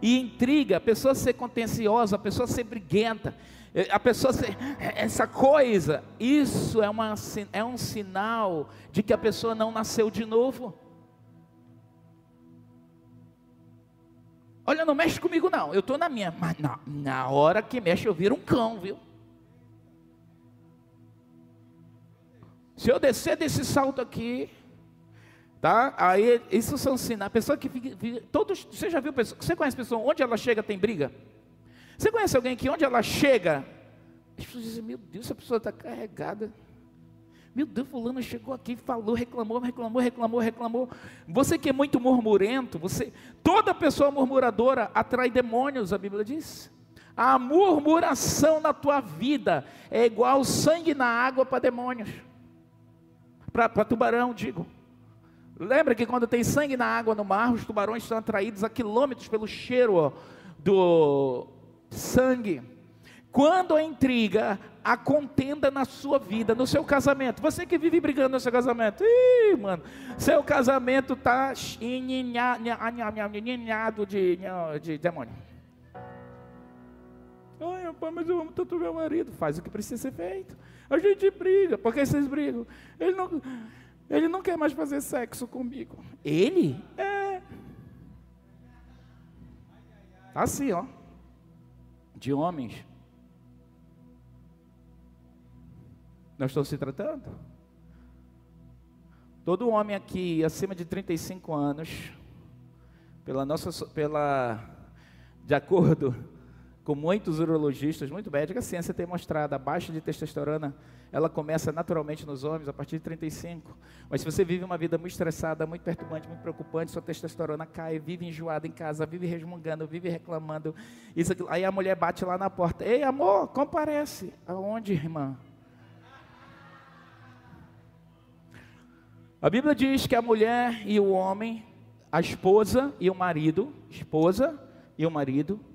E intriga, a pessoa ser contenciosa, a pessoa ser briguenta, é, a pessoa ser, essa coisa, isso é, uma, é um sinal de que a pessoa não nasceu de novo. Olha, não mexe comigo não, eu estou na minha, mas na, na hora que mexe eu viro um cão, viu? Se eu descer desse salto aqui, tá? Aí isso são sinais. A pessoa que fica, todos, você já viu pessoa, você conhece pessoa onde ela chega tem briga? Você conhece alguém que onde ela chega, as pessoas dizem, meu Deus, essa pessoa está carregada. Meu Deus, fulano chegou aqui, falou, reclamou, reclamou, reclamou, reclamou. Você que é muito murmurento, você, toda pessoa murmuradora atrai demônios, a Bíblia diz. A murmuração na tua vida é igual sangue na água para demônios. Para tubarão, digo. Lembra que quando tem sangue na água no mar, os tubarões são atraídos a quilômetros pelo cheiro do sangue. Quando a intriga, a contenda na sua vida, no seu casamento, você que vive brigando no seu casamento, ih, mano, seu casamento está ninhado de, de demônio. Ai, rapaz, mas eu amo tanto meu marido. Faz o que precisa ser feito. A gente briga. Por que vocês brigam? Ele não, ele não quer mais fazer sexo comigo. Ele? É. Assim, ó. De homens Nós estamos se tratando? Todo homem aqui acima de 35 anos, pela nossa, pela, de acordo com muitos urologistas, muito médicos, a ciência tem mostrado a baixa de testosterona, ela começa naturalmente nos homens a partir de 35. Mas se você vive uma vida muito estressada, muito perturbante, muito preocupante, sua testosterona cai, vive enjoado em casa, vive resmungando, vive reclamando, isso, aí a mulher bate lá na porta, ei amor, comparece. Aonde, irmã? A Bíblia diz que a mulher e o homem, a esposa e o marido, esposa e o marido,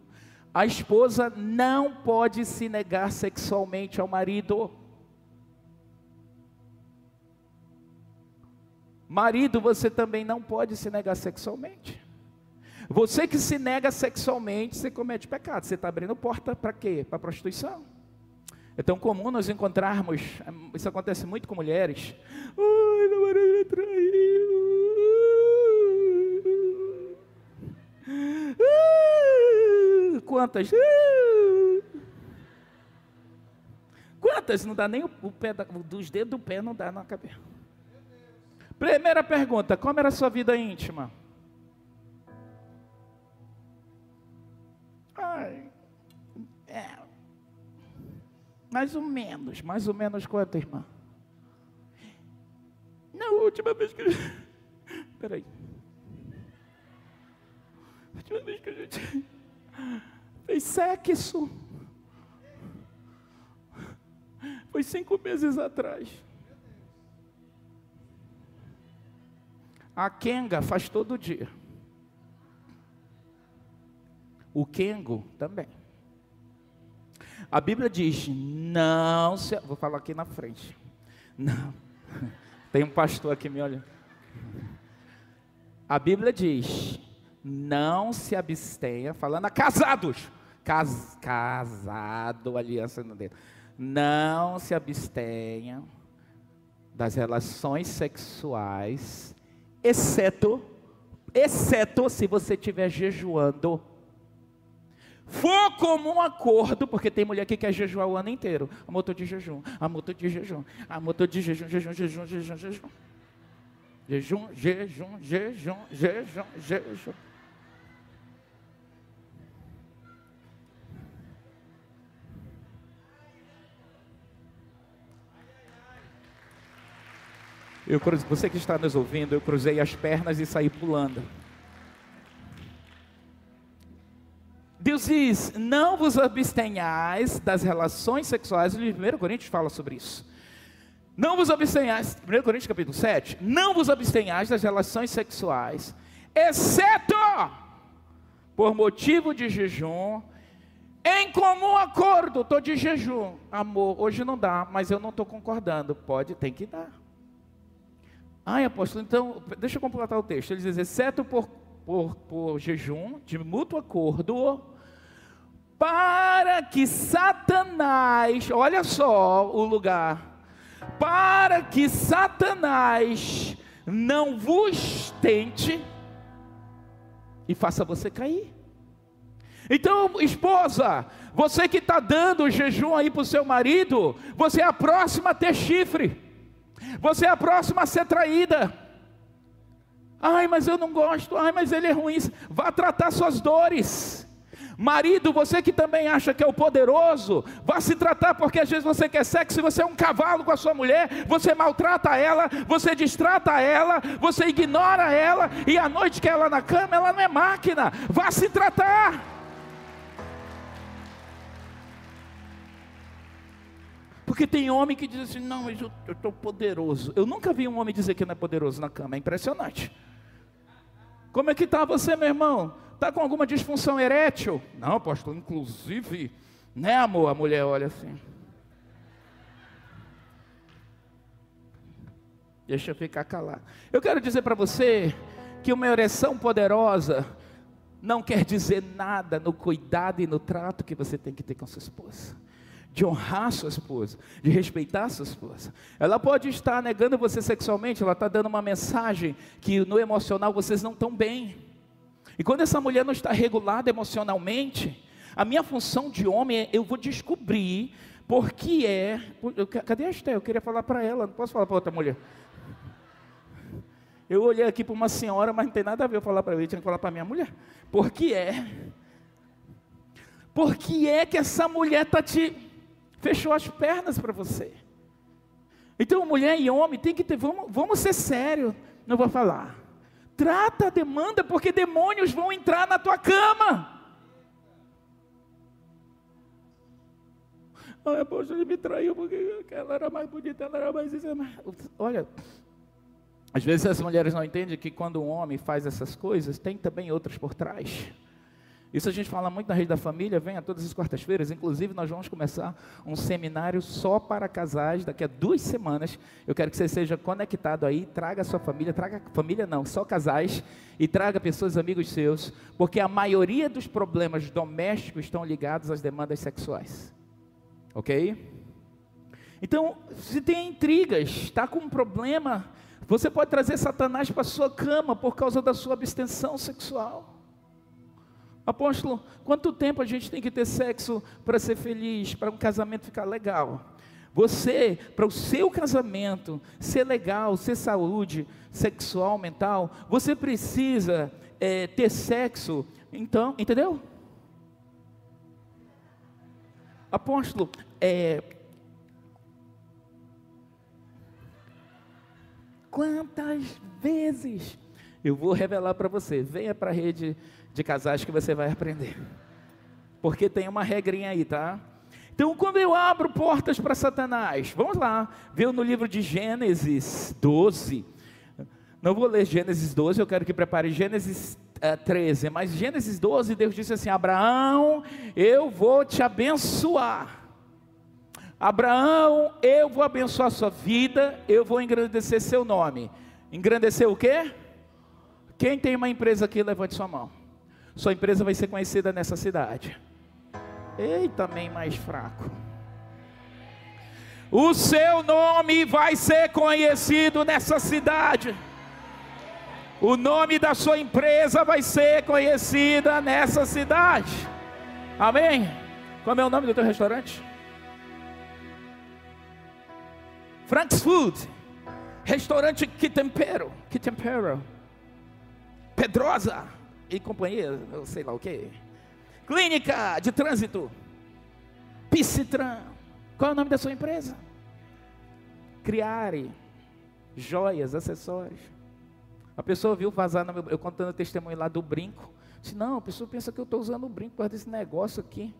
a esposa não pode se negar sexualmente ao marido. Marido, você também não pode se negar sexualmente. Você que se nega sexualmente, você comete pecado. Você está abrindo porta para quê? Para prostituição. É tão comum nós encontrarmos, isso acontece muito com mulheres. Ai, meu marido me traiu. Quantas? Quantas? Não dá nem o pé da, dos dedos do pé, não dá na cabeça. Primeira pergunta: como era a sua vida íntima? Ai, é, mais ou menos. Mais ou menos quanto, irmã? Na última vez que. [LAUGHS] Peraí. Última vez que a gente sexo. Foi cinco meses atrás. A Kenga faz todo dia. O Kengo também. A Bíblia diz: não se. Vou falar aqui na frente. Não. [LAUGHS] Tem um pastor aqui me olhando. A Bíblia diz: não se abstenha, falando a casados. Cas, casado, aliança no dedo. Não se abstenha das relações sexuais, exceto, exceto se você estiver jejuando. For comum acordo, porque tem mulher que quer jejuar o ano inteiro. Amor, estou de jejum, amor, estou de jejum, amor, estou de jejum, jejum, jejum, jejum, jejum. Jejum, jejum, jejum, jejum, jejum. Eu, você que está nos ouvindo, eu cruzei as pernas e saí pulando. Deus diz: não vos abstenhais das relações sexuais. O 1 Coríntios fala sobre isso. Não vos abstenhais, 1 Coríntios capítulo 7, não vos abstenhais das relações sexuais, exceto por motivo de jejum, em comum acordo, estou de jejum, amor, hoje não dá, mas eu não estou concordando, pode, tem que dar. Ai, apóstolo, então, deixa eu completar o texto. Ele diz: exceto por, por, por jejum, de mútuo acordo, para que Satanás, olha só o lugar, para que Satanás não vos tente e faça você cair. Então, esposa, você que está dando jejum aí para o seu marido, você é a próxima a ter chifre. Você é a próxima a ser traída. Ai, mas eu não gosto. Ai, mas ele é ruim. Vá tratar suas dores. Marido, você que também acha que é o poderoso, vá se tratar porque às vezes você quer sexo e você é um cavalo com a sua mulher, você maltrata ela, você distrata ela, você ignora ela e à noite que ela na cama, ela não é máquina. Vá se tratar. Porque tem homem que diz assim: não, mas eu estou poderoso. Eu nunca vi um homem dizer que não é poderoso na cama, é impressionante. Como é que está você, meu irmão? Está com alguma disfunção erétil? Não, pastor, inclusive, né, amor? A mulher olha assim. Deixa eu ficar calado. Eu quero dizer para você que uma ereção poderosa não quer dizer nada no cuidado e no trato que você tem que ter com sua esposa de honrar sua esposa, de respeitar sua esposa. Ela pode estar negando você sexualmente, ela está dando uma mensagem que no emocional vocês não estão bem. E quando essa mulher não está regulada emocionalmente, a minha função de homem é eu vou descobrir por que é. Cadê a Esté? Eu queria falar para ela, não posso falar para outra mulher. Eu olhei aqui para uma senhora, mas não tem nada a ver eu falar para ela, eu tinha que falar para minha mulher. Por que é? Por que é que essa mulher está te fechou as pernas para você. Então, mulher e homem tem que ter, vamos, vamos ser sérios, não vou falar. Trata a demanda, porque demônios vão entrar na tua cama. Ai, poxa, ele me traiu porque ela era mais bonita, ela era mais isso. Olha, às vezes as mulheres não entendem que quando um homem faz essas coisas, tem também outras por trás. Isso a gente fala muito na rede da família, venha todas as quartas-feiras. Inclusive, nós vamos começar um seminário só para casais daqui a duas semanas. Eu quero que você seja conectado aí, traga a sua família, traga família não, só casais, e traga pessoas, amigos seus, porque a maioria dos problemas domésticos estão ligados às demandas sexuais. Ok? Então, se tem intrigas, está com um problema, você pode trazer Satanás para sua cama por causa da sua abstenção sexual. Apóstolo, quanto tempo a gente tem que ter sexo para ser feliz, para um casamento ficar legal? Você, para o seu casamento ser legal, ser saúde sexual, mental, você precisa é, ter sexo, então, entendeu? Apóstolo, é, quantas vezes eu vou revelar para você, venha para a rede de casais que você vai aprender. Porque tem uma regrinha aí, tá? Então, quando eu abro portas para Satanás, vamos lá, ver no livro de Gênesis 12. Não vou ler Gênesis 12, eu quero que prepare Gênesis 13. Mas Gênesis 12, Deus disse assim: Abraão, eu vou te abençoar. Abraão, eu vou abençoar sua vida, eu vou engrandecer seu nome. Engrandecer o quê? Quem tem uma empresa aqui, levante sua mão. Sua empresa vai ser conhecida nessa cidade. Eita, também mais fraco. O seu nome vai ser conhecido nessa cidade. O nome da sua empresa vai ser conhecida nessa cidade. Amém? Qual é o nome do teu restaurante? Frank's Food. Restaurante Que Tempero. Que Tempero. Pedrosa e companhia, sei lá o que. Clínica de trânsito. Piscitran. Qual é o nome da sua empresa? Criare. Joias, acessórios. A pessoa viu vazar, meu, eu contando o testemunho lá do brinco. Disse, não, a pessoa pensa que eu estou usando o brinco por desse negócio aqui.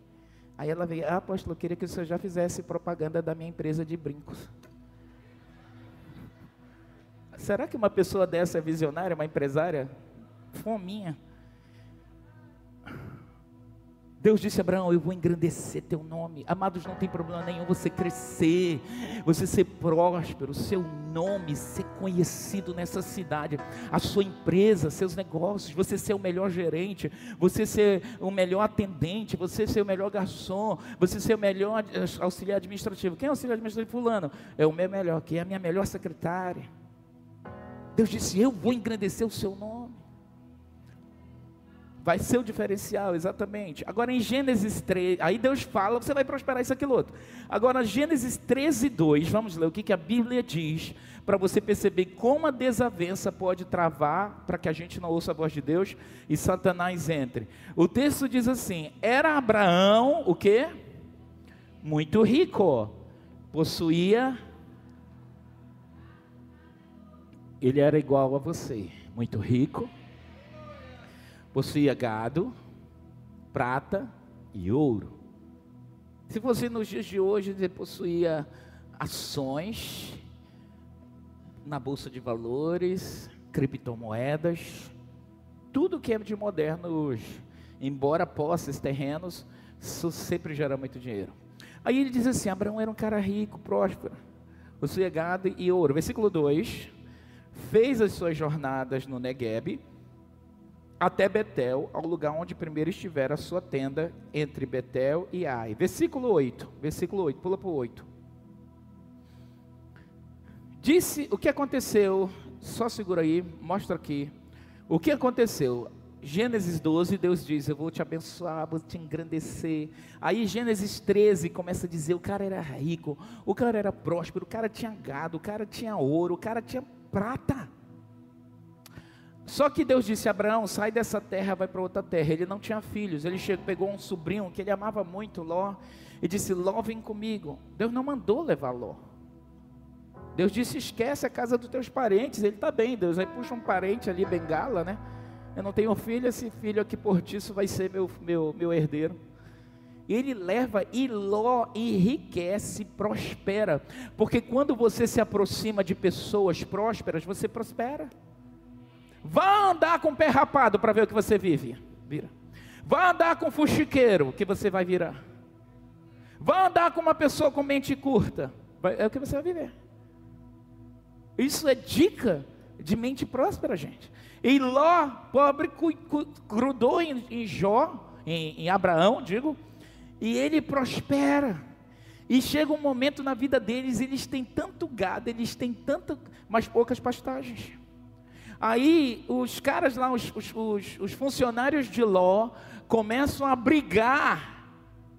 Aí ela veio, ah, apóstolo, eu queria que o senhor já fizesse propaganda da minha empresa de brincos. Será que uma pessoa dessa é visionária, uma empresária? Fominha. Deus disse a Abraão: Eu vou engrandecer teu nome. Amados, não tem problema nenhum você crescer, você ser próspero, seu nome ser conhecido nessa cidade, a sua empresa, seus negócios, você ser o melhor gerente, você ser o melhor atendente, você ser o melhor garçom, você ser o melhor auxiliar administrativo. Quem é auxiliar administrativo? Fulano. É o meu melhor, que é a minha melhor secretária. Deus disse: Eu vou engrandecer o seu nome. Vai ser o diferencial, exatamente. Agora em Gênesis 3, aí Deus fala, você vai prosperar isso, aquilo, outro. Agora Gênesis 13, 2, vamos ler o que, que a Bíblia diz, para você perceber como a desavença pode travar, para que a gente não ouça a voz de Deus e Satanás entre. O texto diz assim, era Abraão, o quê? Muito rico, possuía, ele era igual a você, muito rico, possuía gado, prata e ouro. Se fosse nos dias de hoje, ele possuía ações na bolsa de valores, criptomoedas, tudo que é de moderno hoje. Embora posses, terrenos, isso sempre gera muito dinheiro. Aí ele diz assim: Abraão era um cara rico, próspero, possuía gado e ouro. Versículo 2: Fez as suas jornadas no Negueb até Betel, ao lugar onde primeiro estivera a sua tenda, entre Betel e Ai. Versículo 8, versículo 8, pula para o 8. Disse, o que aconteceu, só segura aí, mostra aqui. O que aconteceu? Gênesis 12, Deus diz: Eu vou te abençoar, vou te engrandecer. Aí, Gênesis 13 começa a dizer: O cara era rico, o cara era próspero, o cara tinha gado, o cara tinha ouro, o cara tinha prata. Só que Deus disse a Abraão: sai dessa terra, vai para outra terra. Ele não tinha filhos. Ele chegou, pegou um sobrinho que ele amava muito, Ló, e disse: Ló, vem comigo. Deus não mandou levar Ló. Deus disse: esquece a casa dos teus parentes. Ele está bem, Deus. Aí puxa um parente ali, bengala, né? Eu não tenho filho, esse filho aqui por tiço vai ser meu, meu, meu herdeiro. Ele leva e Ló enriquece, prospera. Porque quando você se aproxima de pessoas prósperas, você prospera. Vá andar com o pé rapado para ver o que você vive. Vira. Vá andar com fuxiqueiro, que você vai virar. Vá andar com uma pessoa com mente curta. É o que você vai viver. Isso é dica de mente próspera, gente. E Ló, pobre, grudou em, em Jó, em, em Abraão, digo, e ele prospera. E chega um momento na vida deles, eles têm tanto gado, eles têm tanto, mas poucas pastagens. Aí os caras lá, os, os, os funcionários de Ló, começam a brigar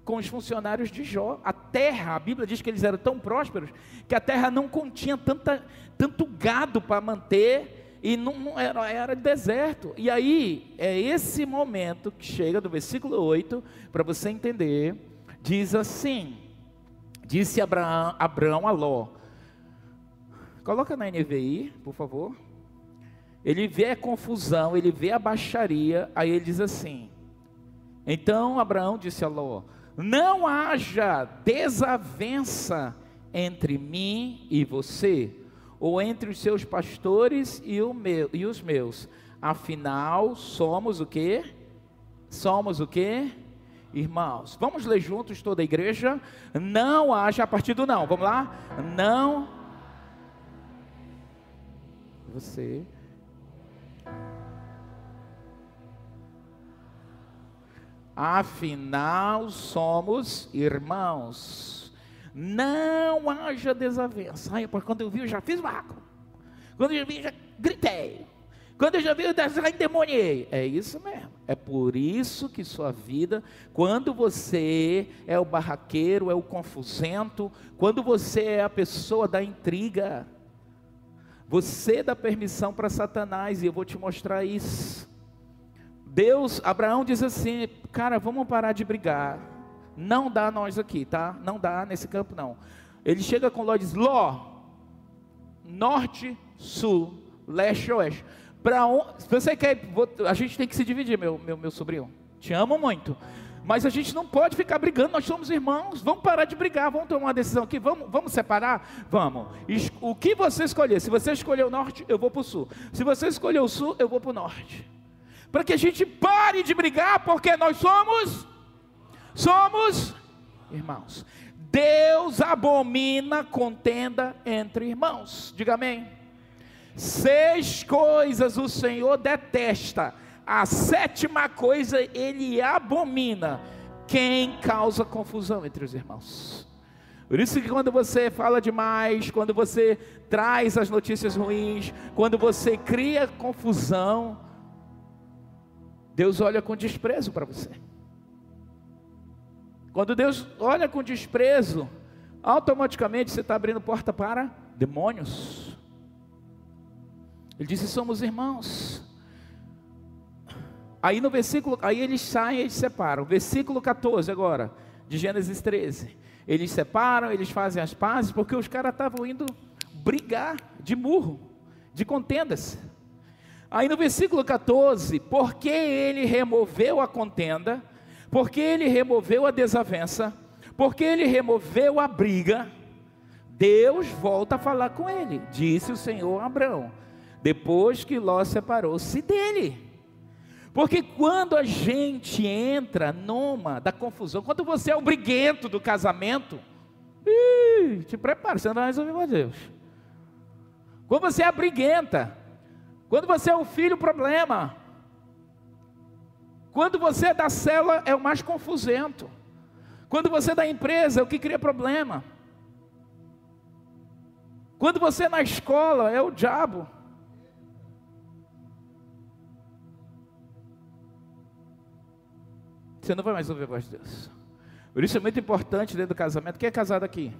com os funcionários de Jó. A terra, a Bíblia diz que eles eram tão prósperos que a terra não continha tanta, tanto gado para manter e não, não, era, era deserto. E aí é esse momento que chega do versículo 8 para você entender. Diz assim: Disse Abraão, Abraão a Ló. Coloca na NVI, por favor ele vê a confusão, ele vê a baixaria, aí ele diz assim: Então Abraão disse a Ló: Não haja desavença entre mim e você, ou entre os seus pastores e, o meu, e os meus. Afinal, somos o quê? Somos o quê? Irmãos. Vamos ler juntos toda a igreja. Não haja a partir do não. Vamos lá? Não. Você. Afinal, somos irmãos. Não haja desavença. Ai, quando eu vi, eu já fiz vácuo. Quando eu vi, eu já gritei. Quando eu já vi, eu já endemoniei. É isso mesmo. É por isso que sua vida, quando você é o barraqueiro, é o confusento, quando você é a pessoa da intriga, você dá permissão para Satanás, e eu vou te mostrar isso. Deus, Abraão diz assim: Cara, vamos parar de brigar. Não dá nós aqui, tá? Não dá nesse campo, não. Ele chega com Ló e diz: Ló, norte, sul, leste, oeste. Para onde? Se você quer, a gente tem que se dividir, meu, meu, meu sobrinho. Te amo muito. Mas a gente não pode ficar brigando, nós somos irmãos. Vamos parar de brigar, vamos tomar uma decisão aqui, vamos, vamos separar? Vamos. O que você escolher, se você escolher o norte, eu vou para o sul. Se você escolher o sul, eu vou para o norte. Para que a gente pare de brigar, porque nós somos, somos irmãos. Deus abomina contenda entre irmãos. Diga amém. Seis coisas o Senhor detesta, a sétima coisa ele abomina: quem causa confusão entre os irmãos. Por isso que quando você fala demais, quando você traz as notícias ruins, quando você cria confusão, Deus olha com desprezo para você. Quando Deus olha com desprezo, automaticamente você está abrindo porta para demônios. Ele disse: somos irmãos. Aí no versículo, aí eles saem e separam. Versículo 14 agora, de Gênesis 13. Eles separam, eles fazem as pazes, porque os caras estavam indo brigar de murro, de contendas. Aí no versículo 14, porque ele removeu a contenda, porque ele removeu a desavença, porque ele removeu a briga, Deus volta a falar com ele, disse o Senhor a Abraão depois que Ló separou-se dele. Porque quando a gente entra numa da confusão, quando você é o briguento do casamento, ih, te prepara, você não vai resolver com Deus. Quando você é a briguenta, quando você é o filho problema, quando você é da célula é o mais confusento. Quando você é da empresa é o que cria problema. Quando você é na escola é o diabo. Você não vai mais ouvir a voz de Deus. Por isso é muito importante dentro do casamento. Quem é casado aqui?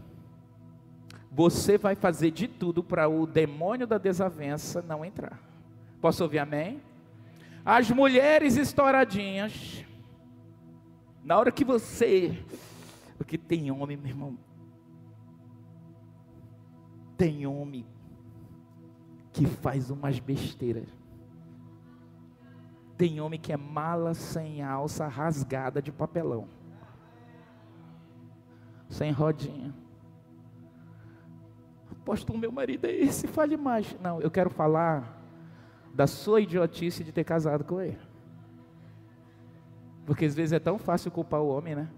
Você vai fazer de tudo para o demônio da desavença não entrar. Posso ouvir amém? As mulheres estouradinhas. Na hora que você. Porque tem homem, meu irmão. Tem homem que faz umas besteiras. Tem homem que é mala sem alça rasgada de papelão. Sem rodinha. Apóstolo, meu marido é esse, fale mais. Não, eu quero falar da sua idiotice de ter casado com ele. Porque às vezes é tão fácil culpar o homem, né?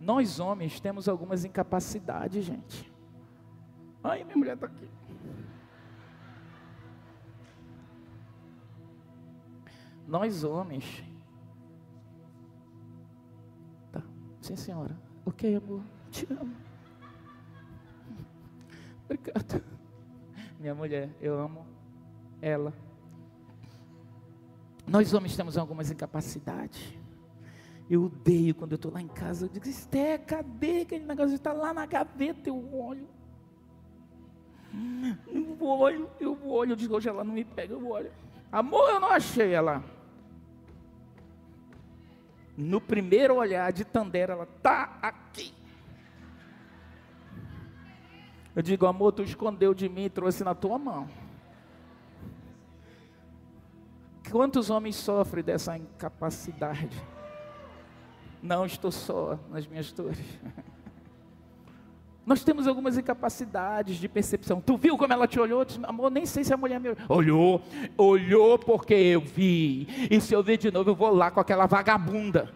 Nós homens temos algumas incapacidades, gente. Ai, minha mulher está aqui. Nós homens. Tá, sim senhora. Ok, amor, te amo. Obrigado. Minha mulher, eu amo ela. Nós homens temos algumas incapacidades. Eu odeio quando eu estou lá em casa. Eu digo, Esté, cadê aquele negócio? Está lá na gaveta. Eu olho. Eu olho, eu olho. Eu digo, hoje ela não me pega. Eu olho. Amor, eu não achei ela. No primeiro olhar de Tandera, ela está aqui. Eu digo, amor, tu escondeu de mim e trouxe na tua mão. Quantos homens sofrem dessa incapacidade? Não estou só nas minhas dores. Nós temos algumas incapacidades de percepção. Tu viu como ela te olhou? Disse, Amor, nem sei se a mulher me olhou. Olhou porque eu vi. E se eu ver de novo, eu vou lá com aquela vagabunda.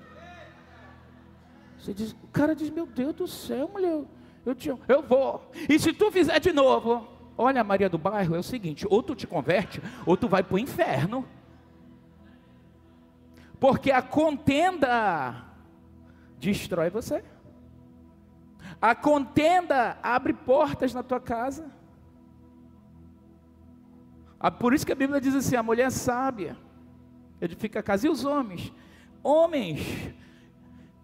Você diz, o cara diz: Meu Deus do céu, mulher, eu te amo. Eu vou. E se tu fizer de novo, olha, Maria do Bairro, é o seguinte: ou tu te converte, ou tu vai para o inferno. Porque a contenda destrói você. A contenda abre portas na tua casa. Ah, por isso que a Bíblia diz assim: a mulher sábia edifica a casa. E os homens? Homens,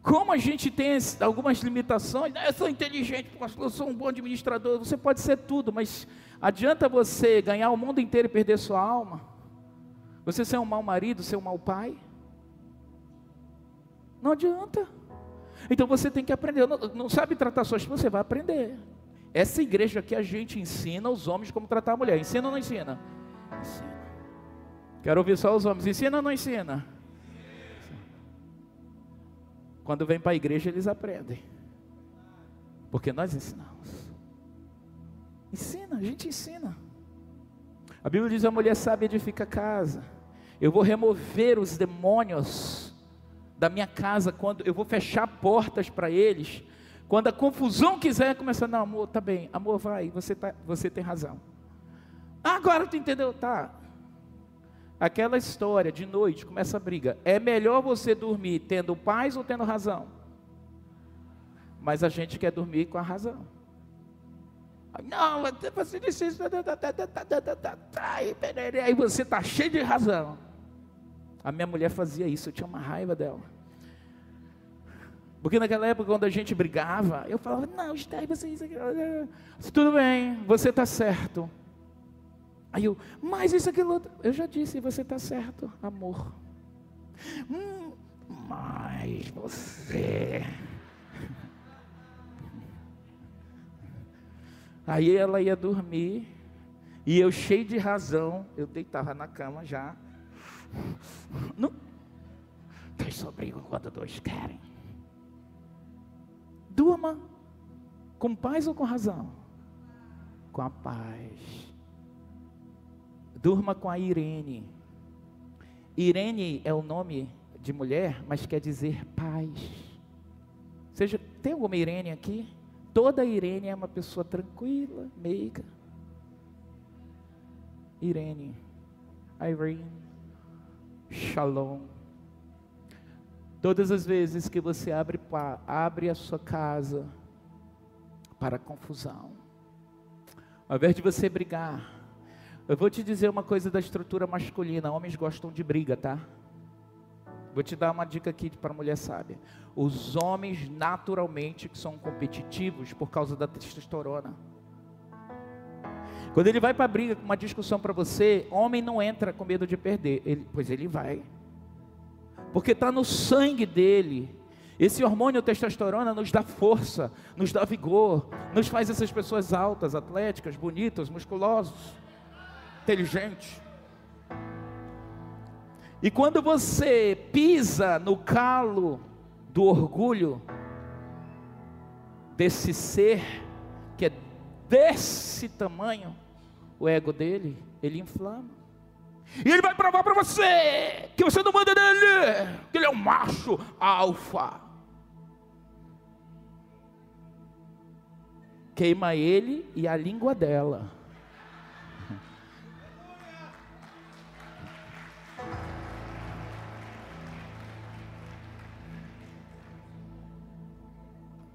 como a gente tem algumas limitações, eu sou inteligente, eu sou um bom administrador, você pode ser tudo, mas adianta você ganhar o mundo inteiro e perder sua alma? Você ser um mau marido, ser um mau pai? Não adianta. Então você tem que aprender. Não, não sabe tratar sua esposa, você vai aprender. Essa igreja aqui a gente ensina os homens como tratar a mulher. Ensina ou não ensina? Ensina. Quero ouvir só os homens. Ensina ou não ensina? Quando vem para a igreja eles aprendem. Porque nós ensinamos. Ensina, a gente ensina. A Bíblia diz: a mulher sabe edifica casa. Eu vou remover os demônios da minha casa, quando eu vou fechar portas para eles, quando a confusão quiser começar, não, amor, tá bem, amor, vai, você, tá, você tem razão. agora tu entendeu? Tá. Aquela história de noite, começa a briga. É melhor você dormir tendo paz ou tendo razão? Mas a gente quer dormir com a razão. Não, você disse isso. Aí você está cheio de razão. A minha mulher fazia isso, eu tinha uma raiva dela. Porque naquela época, quando a gente brigava, eu falava, não, está aí, você isso aqui. Tudo bem, você está certo. Aí eu, mas isso, outro. Eu já disse, você está certo, amor. Hum, mas você. Aí ela ia dormir, e eu cheio de razão, eu deitava na cama já. Não, dois só brigam quando dois querem. Durma com paz ou com razão? Com a paz. Durma com a Irene. Irene é o nome de mulher, mas quer dizer paz. Seja, tem alguma Irene aqui? Toda Irene é uma pessoa tranquila, meiga. Irene, Irene, Shalom. Todas as vezes que você abre, abre a sua casa para confusão, ao invés de você brigar, eu vou te dizer uma coisa da estrutura masculina: homens gostam de briga, tá? Vou te dar uma dica aqui para mulher sábia. Os homens naturalmente que são competitivos por causa da testosterona. Quando ele vai para a briga uma discussão para você, homem não entra com medo de perder, ele, pois ele vai porque está no sangue dele. Esse hormônio testosterona nos dá força, nos dá vigor, nos faz essas pessoas altas, atléticas, bonitas, musculosos, inteligentes. E quando você pisa no calo do orgulho desse ser que é desse tamanho, o ego dele, ele inflama. E ele vai provar para você que você não manda nele, que ele é um macho alfa. Queima ele e a língua dela.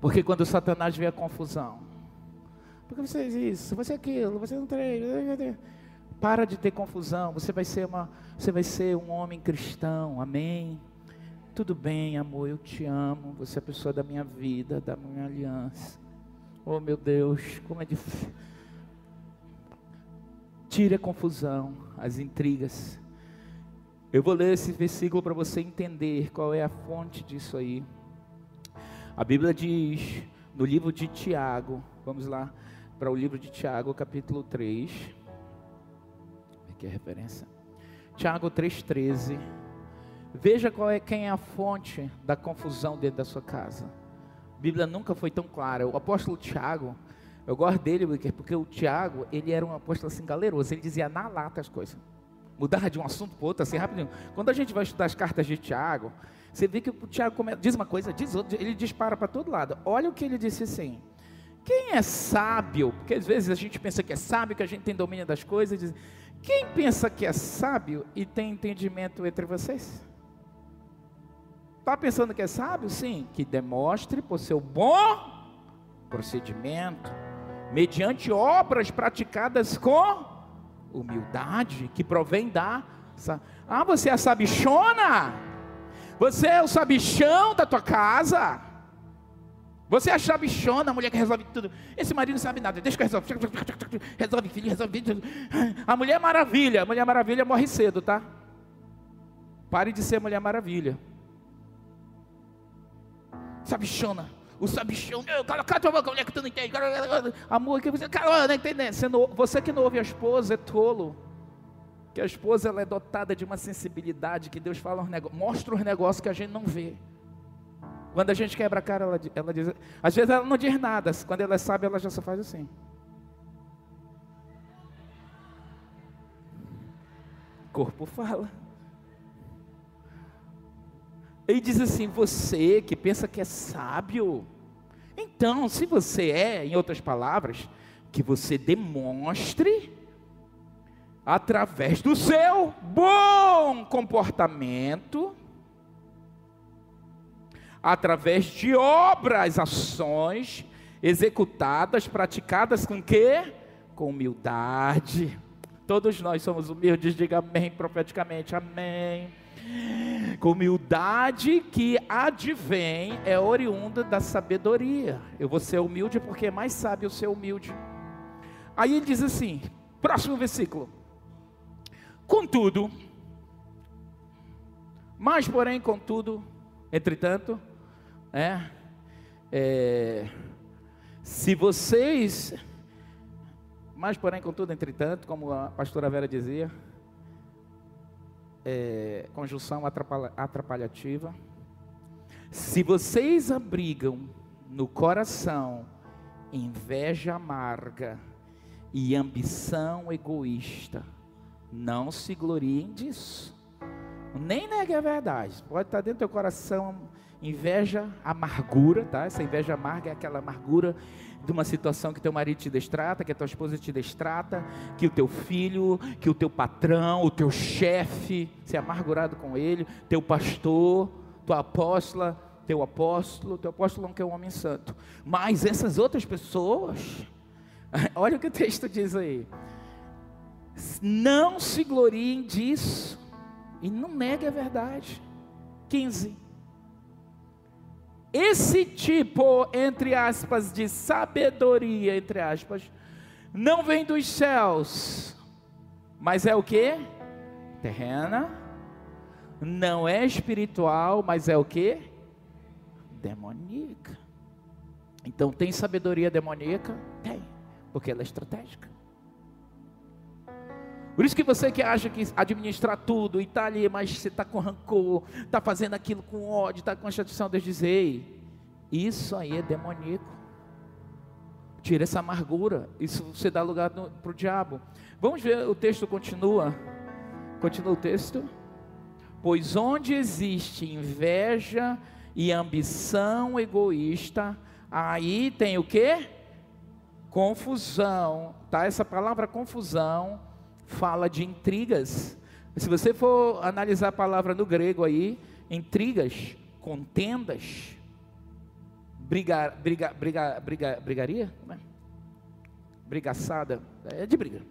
Porque quando Satanás vê a confusão, porque você diz isso, você é aquilo, você não tem. Para de ter confusão. Você vai ser uma, você vai ser um homem cristão. Amém. Tudo bem, amor, eu te amo. Você é a pessoa da minha vida, da minha aliança. Oh, meu Deus, como é difícil. Tire a confusão, as intrigas. Eu vou ler esse versículo para você entender qual é a fonte disso aí. A Bíblia diz no livro de Tiago, vamos lá para o livro de Tiago, capítulo 3 aqui a referência. Tiago 3,13. Veja qual é, quem é a fonte da confusão dentro da sua casa. A Bíblia nunca foi tão clara. O apóstolo Tiago, eu gosto dele porque o Tiago, ele era um apóstolo assim galeroso, ele dizia na lata as coisas. Mudava de um assunto para outro assim rapidinho. Quando a gente vai estudar as cartas de Tiago, você vê que o Tiago diz uma coisa, diz outra, ele dispara para todo lado. Olha o que ele disse assim: quem é sábio? Porque às vezes a gente pensa que é sábio, que a gente tem domínio das coisas. Diz, quem pensa que é sábio e tem entendimento entre vocês? Está pensando que é sábio? Sim, que demonstre por seu bom procedimento, mediante obras praticadas com humildade, que provém da. Ah, você é a sabichona? Você é o sabichão da tua casa? Você é a chabichona, a mulher que resolve tudo. Esse marido não sabe nada, deixa que resolve. Resolve filho, resolve tudo. A mulher maravilha, a mulher maravilha morre cedo, tá? Pare de ser mulher maravilha. Sabichona. O sabichão, cala a tua boca, mulher que tu não entende. Amor, que você, cara, não entende. Você, não, você que não ouve a esposa é tolo. Que a esposa ela é dotada de uma sensibilidade que Deus fala, mostra os negócios que a gente não vê. Quando a gente quebra a cara, ela, ela diz. Às vezes ela não diz nada. Quando ela sabe, ela já só faz assim. Corpo fala. Ele diz assim: você que pensa que é sábio. Então, se você é, em outras palavras, que você demonstre através do seu bom comportamento através de obras, ações executadas, praticadas com quê? Com humildade. Todos nós somos humildes, diga amém profeticamente, amém. Com humildade que advém, é oriunda da sabedoria. Eu vou ser humilde porque é mais sábio ser humilde. Aí ele diz assim, próximo versículo. Contudo, mas porém, contudo, entretanto, é, é, se vocês, mas porém, contudo, entretanto, como a pastora Vera dizia, é, conjunção atrapalha, atrapalhativa, se vocês abrigam no coração inveja amarga e ambição egoísta, não se gloriem disso. Nem negue a verdade. Pode estar dentro do teu coração Inveja, amargura, tá? Essa inveja amarga é aquela amargura de uma situação que teu marido te destrata, que a tua esposa te destrata, que o teu filho, que o teu patrão, o teu chefe, se é amargurado com ele, teu pastor, tua apóstola, teu apóstolo, teu apóstolo não quer um homem santo. Mas essas outras pessoas, [LAUGHS] olha o que o texto diz aí. Não se gloriem disso e não negue a verdade. 15 esse tipo, entre aspas, de sabedoria, entre aspas, não vem dos céus, mas é o que? Terrena, não é espiritual, mas é o que? Demoníaca. Então tem sabedoria demoníaca? Tem, porque ela é estratégica. Por isso que você que acha que administrar tudo e está ali, mas você está com rancor, está fazendo aquilo com ódio, está com a chateação, Deus diz, ei, isso aí é demoníaco. Tira essa amargura, isso você dá lugar para o diabo. Vamos ver, o texto continua. Continua o texto. Pois onde existe inveja e ambição egoísta, aí tem o que? Confusão, tá? Essa palavra confusão fala de intrigas. Se você for analisar a palavra no grego aí, intrigas, contendas, briga, briga, briga, briga, brigaria, é? brigaçada, é de briga.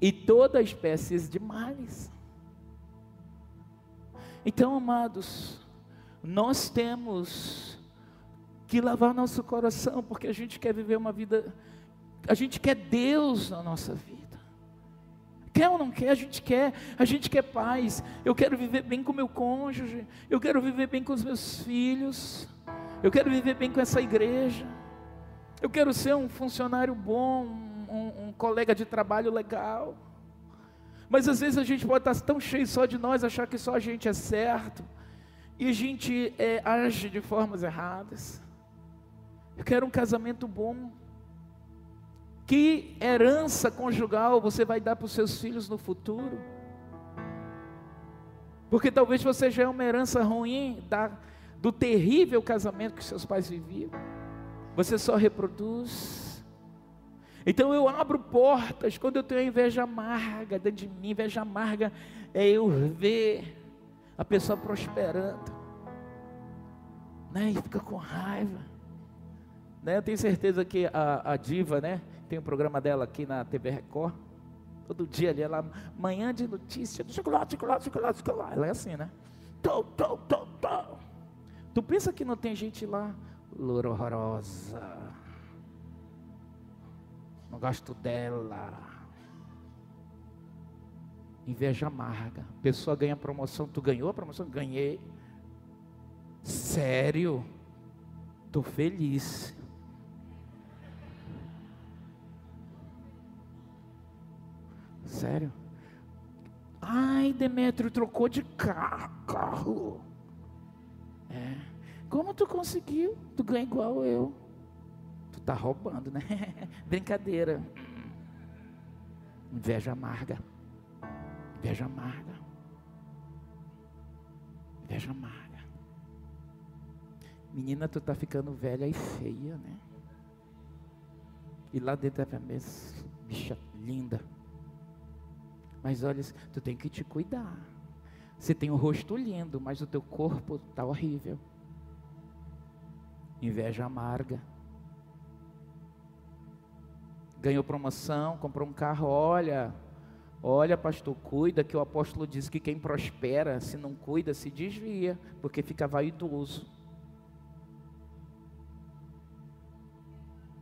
E toda espécie de males. Então, amados, nós temos que lavar nosso coração, porque a gente quer viver uma vida a gente quer Deus na nossa vida. Quer ou não quer? A gente quer. A gente quer paz. Eu quero viver bem com meu cônjuge. Eu quero viver bem com os meus filhos. Eu quero viver bem com essa igreja. Eu quero ser um funcionário bom, um, um colega de trabalho legal. Mas às vezes a gente pode estar tão cheio só de nós, achar que só a gente é certo. e a gente é, age de formas erradas. Eu quero um casamento bom. Que herança conjugal você vai dar para os seus filhos no futuro? Porque talvez você já é uma herança ruim da, do terrível casamento que seus pais viviam. Você só reproduz. Então eu abro portas quando eu tenho inveja amarga dentro de mim. Inveja amarga é eu ver a pessoa prosperando. Né? E fica com raiva. Né? Eu tenho certeza que a, a diva, né? Tem um programa dela aqui na TV Record. Todo dia ali, ela, manhã de notícia, chocolate, chocolate, chocolate, chocolate. Ela é assim, né? Tô, tô, tô, tô. Tu pensa que não tem gente lá? Loura horrorosa. Não gosto dela. Inveja amarga. Pessoa ganha promoção. Tu ganhou a promoção? Ganhei. Sério? Tô feliz. Sério? Ai, Demetrio trocou de carro. É. Como tu conseguiu? Tu ganha igual eu. Tu tá roubando, né? [LAUGHS] Brincadeira. Inveja amarga. Inveja amarga. Inveja amarga. Menina, tu tá ficando velha e feia, né? E lá dentro da mesa, bicha linda. Mas olha, tu tem que te cuidar. Você tem um rosto lindo, mas o teu corpo está horrível. Inveja amarga. Ganhou promoção, comprou um carro, olha, olha, pastor, cuida que o apóstolo diz que quem prospera, se não cuida, se desvia, porque fica vaidoso.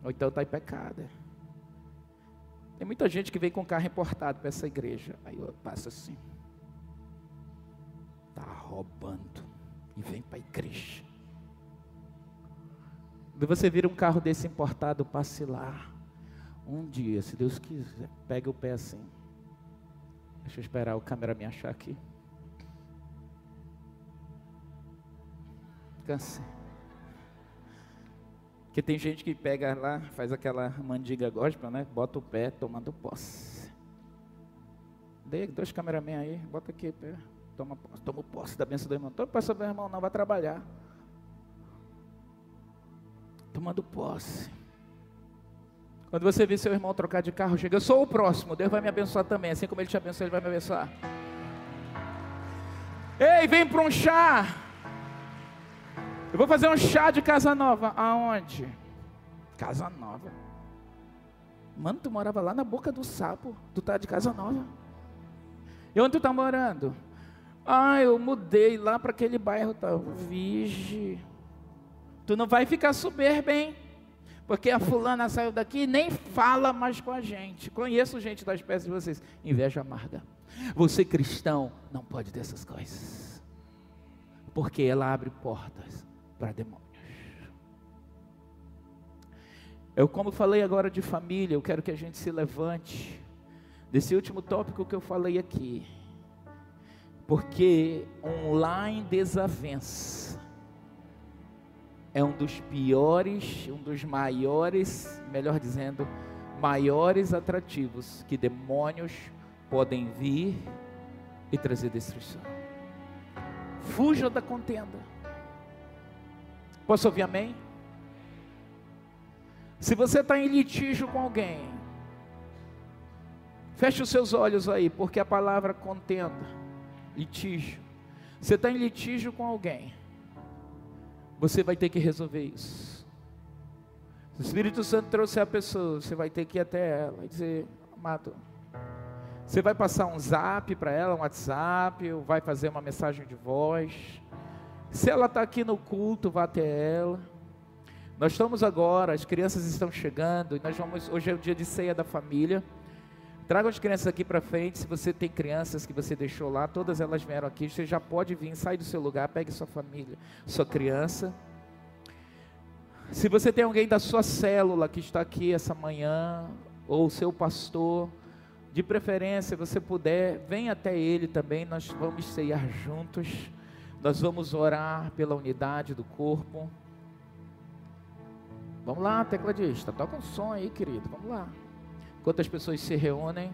Ou então está em pecado. Tem muita gente que vem com carro importado para essa igreja. Aí eu passo assim. Está roubando. E vem para a igreja. E você vira um carro desse importado, passe lá. Um dia, se Deus quiser, pega o pé assim. Deixa eu esperar o câmera me achar aqui. Cansei. Porque tem gente que pega lá, faz aquela mandiga gospel, né? Bota o pé tomando posse. Dê dois cameramen aí, bota aqui, pé, toma, toma posse da bênção do irmão. Toma posse do irmão, não vai trabalhar. Tomando posse. Quando você vê seu irmão trocar de carro, chega, eu sou o próximo, Deus vai me abençoar também. Assim como ele te abençoa, ele vai me abençoar. Ei, vem para um chá. Eu vou fazer um chá de casa nova. Aonde? Casa nova. Mano, tu morava lá na boca do sapo. Tu tá de casa nova. E onde tu tá morando? Ah, eu mudei lá para aquele bairro Tá, Vige. Tu não vai ficar soberbo, hein? Porque a fulana saiu daqui e nem fala mais com a gente. Conheço gente da espécie de vocês. Inveja amarga. Você cristão não pode ter essas coisas. Porque ela abre portas para demônios. Eu, como falei agora de família, eu quero que a gente se levante desse último tópico que eu falei aqui. Porque um lar em desavença é um dos piores, um dos maiores, melhor dizendo, maiores atrativos que demônios podem vir e trazer destruição. Fuja da contenda. Posso ouvir amém? Se você está em litígio com alguém, feche os seus olhos aí, porque a palavra contenda, litígio. Você está em litígio com alguém, você vai ter que resolver isso. O Espírito Santo trouxe a pessoa, você vai ter que ir até ela e dizer: Amado, você vai passar um zap para ela, um WhatsApp, ou vai fazer uma mensagem de voz. Se ela está aqui no culto, vá até ela. Nós estamos agora, as crianças estão chegando e nós vamos. Hoje é o dia de ceia da família. Traga as crianças aqui para frente. Se você tem crianças que você deixou lá, todas elas vieram aqui. Você já pode vir, sai do seu lugar, pegue sua família, sua criança. Se você tem alguém da sua célula que está aqui essa manhã, ou seu pastor, de preferência, você puder, vem até ele também. Nós vamos ceiar juntos. Nós vamos orar pela unidade do corpo. Vamos lá, tecladista, toca um som aí, querido. Vamos lá. Enquanto as pessoas se reúnem.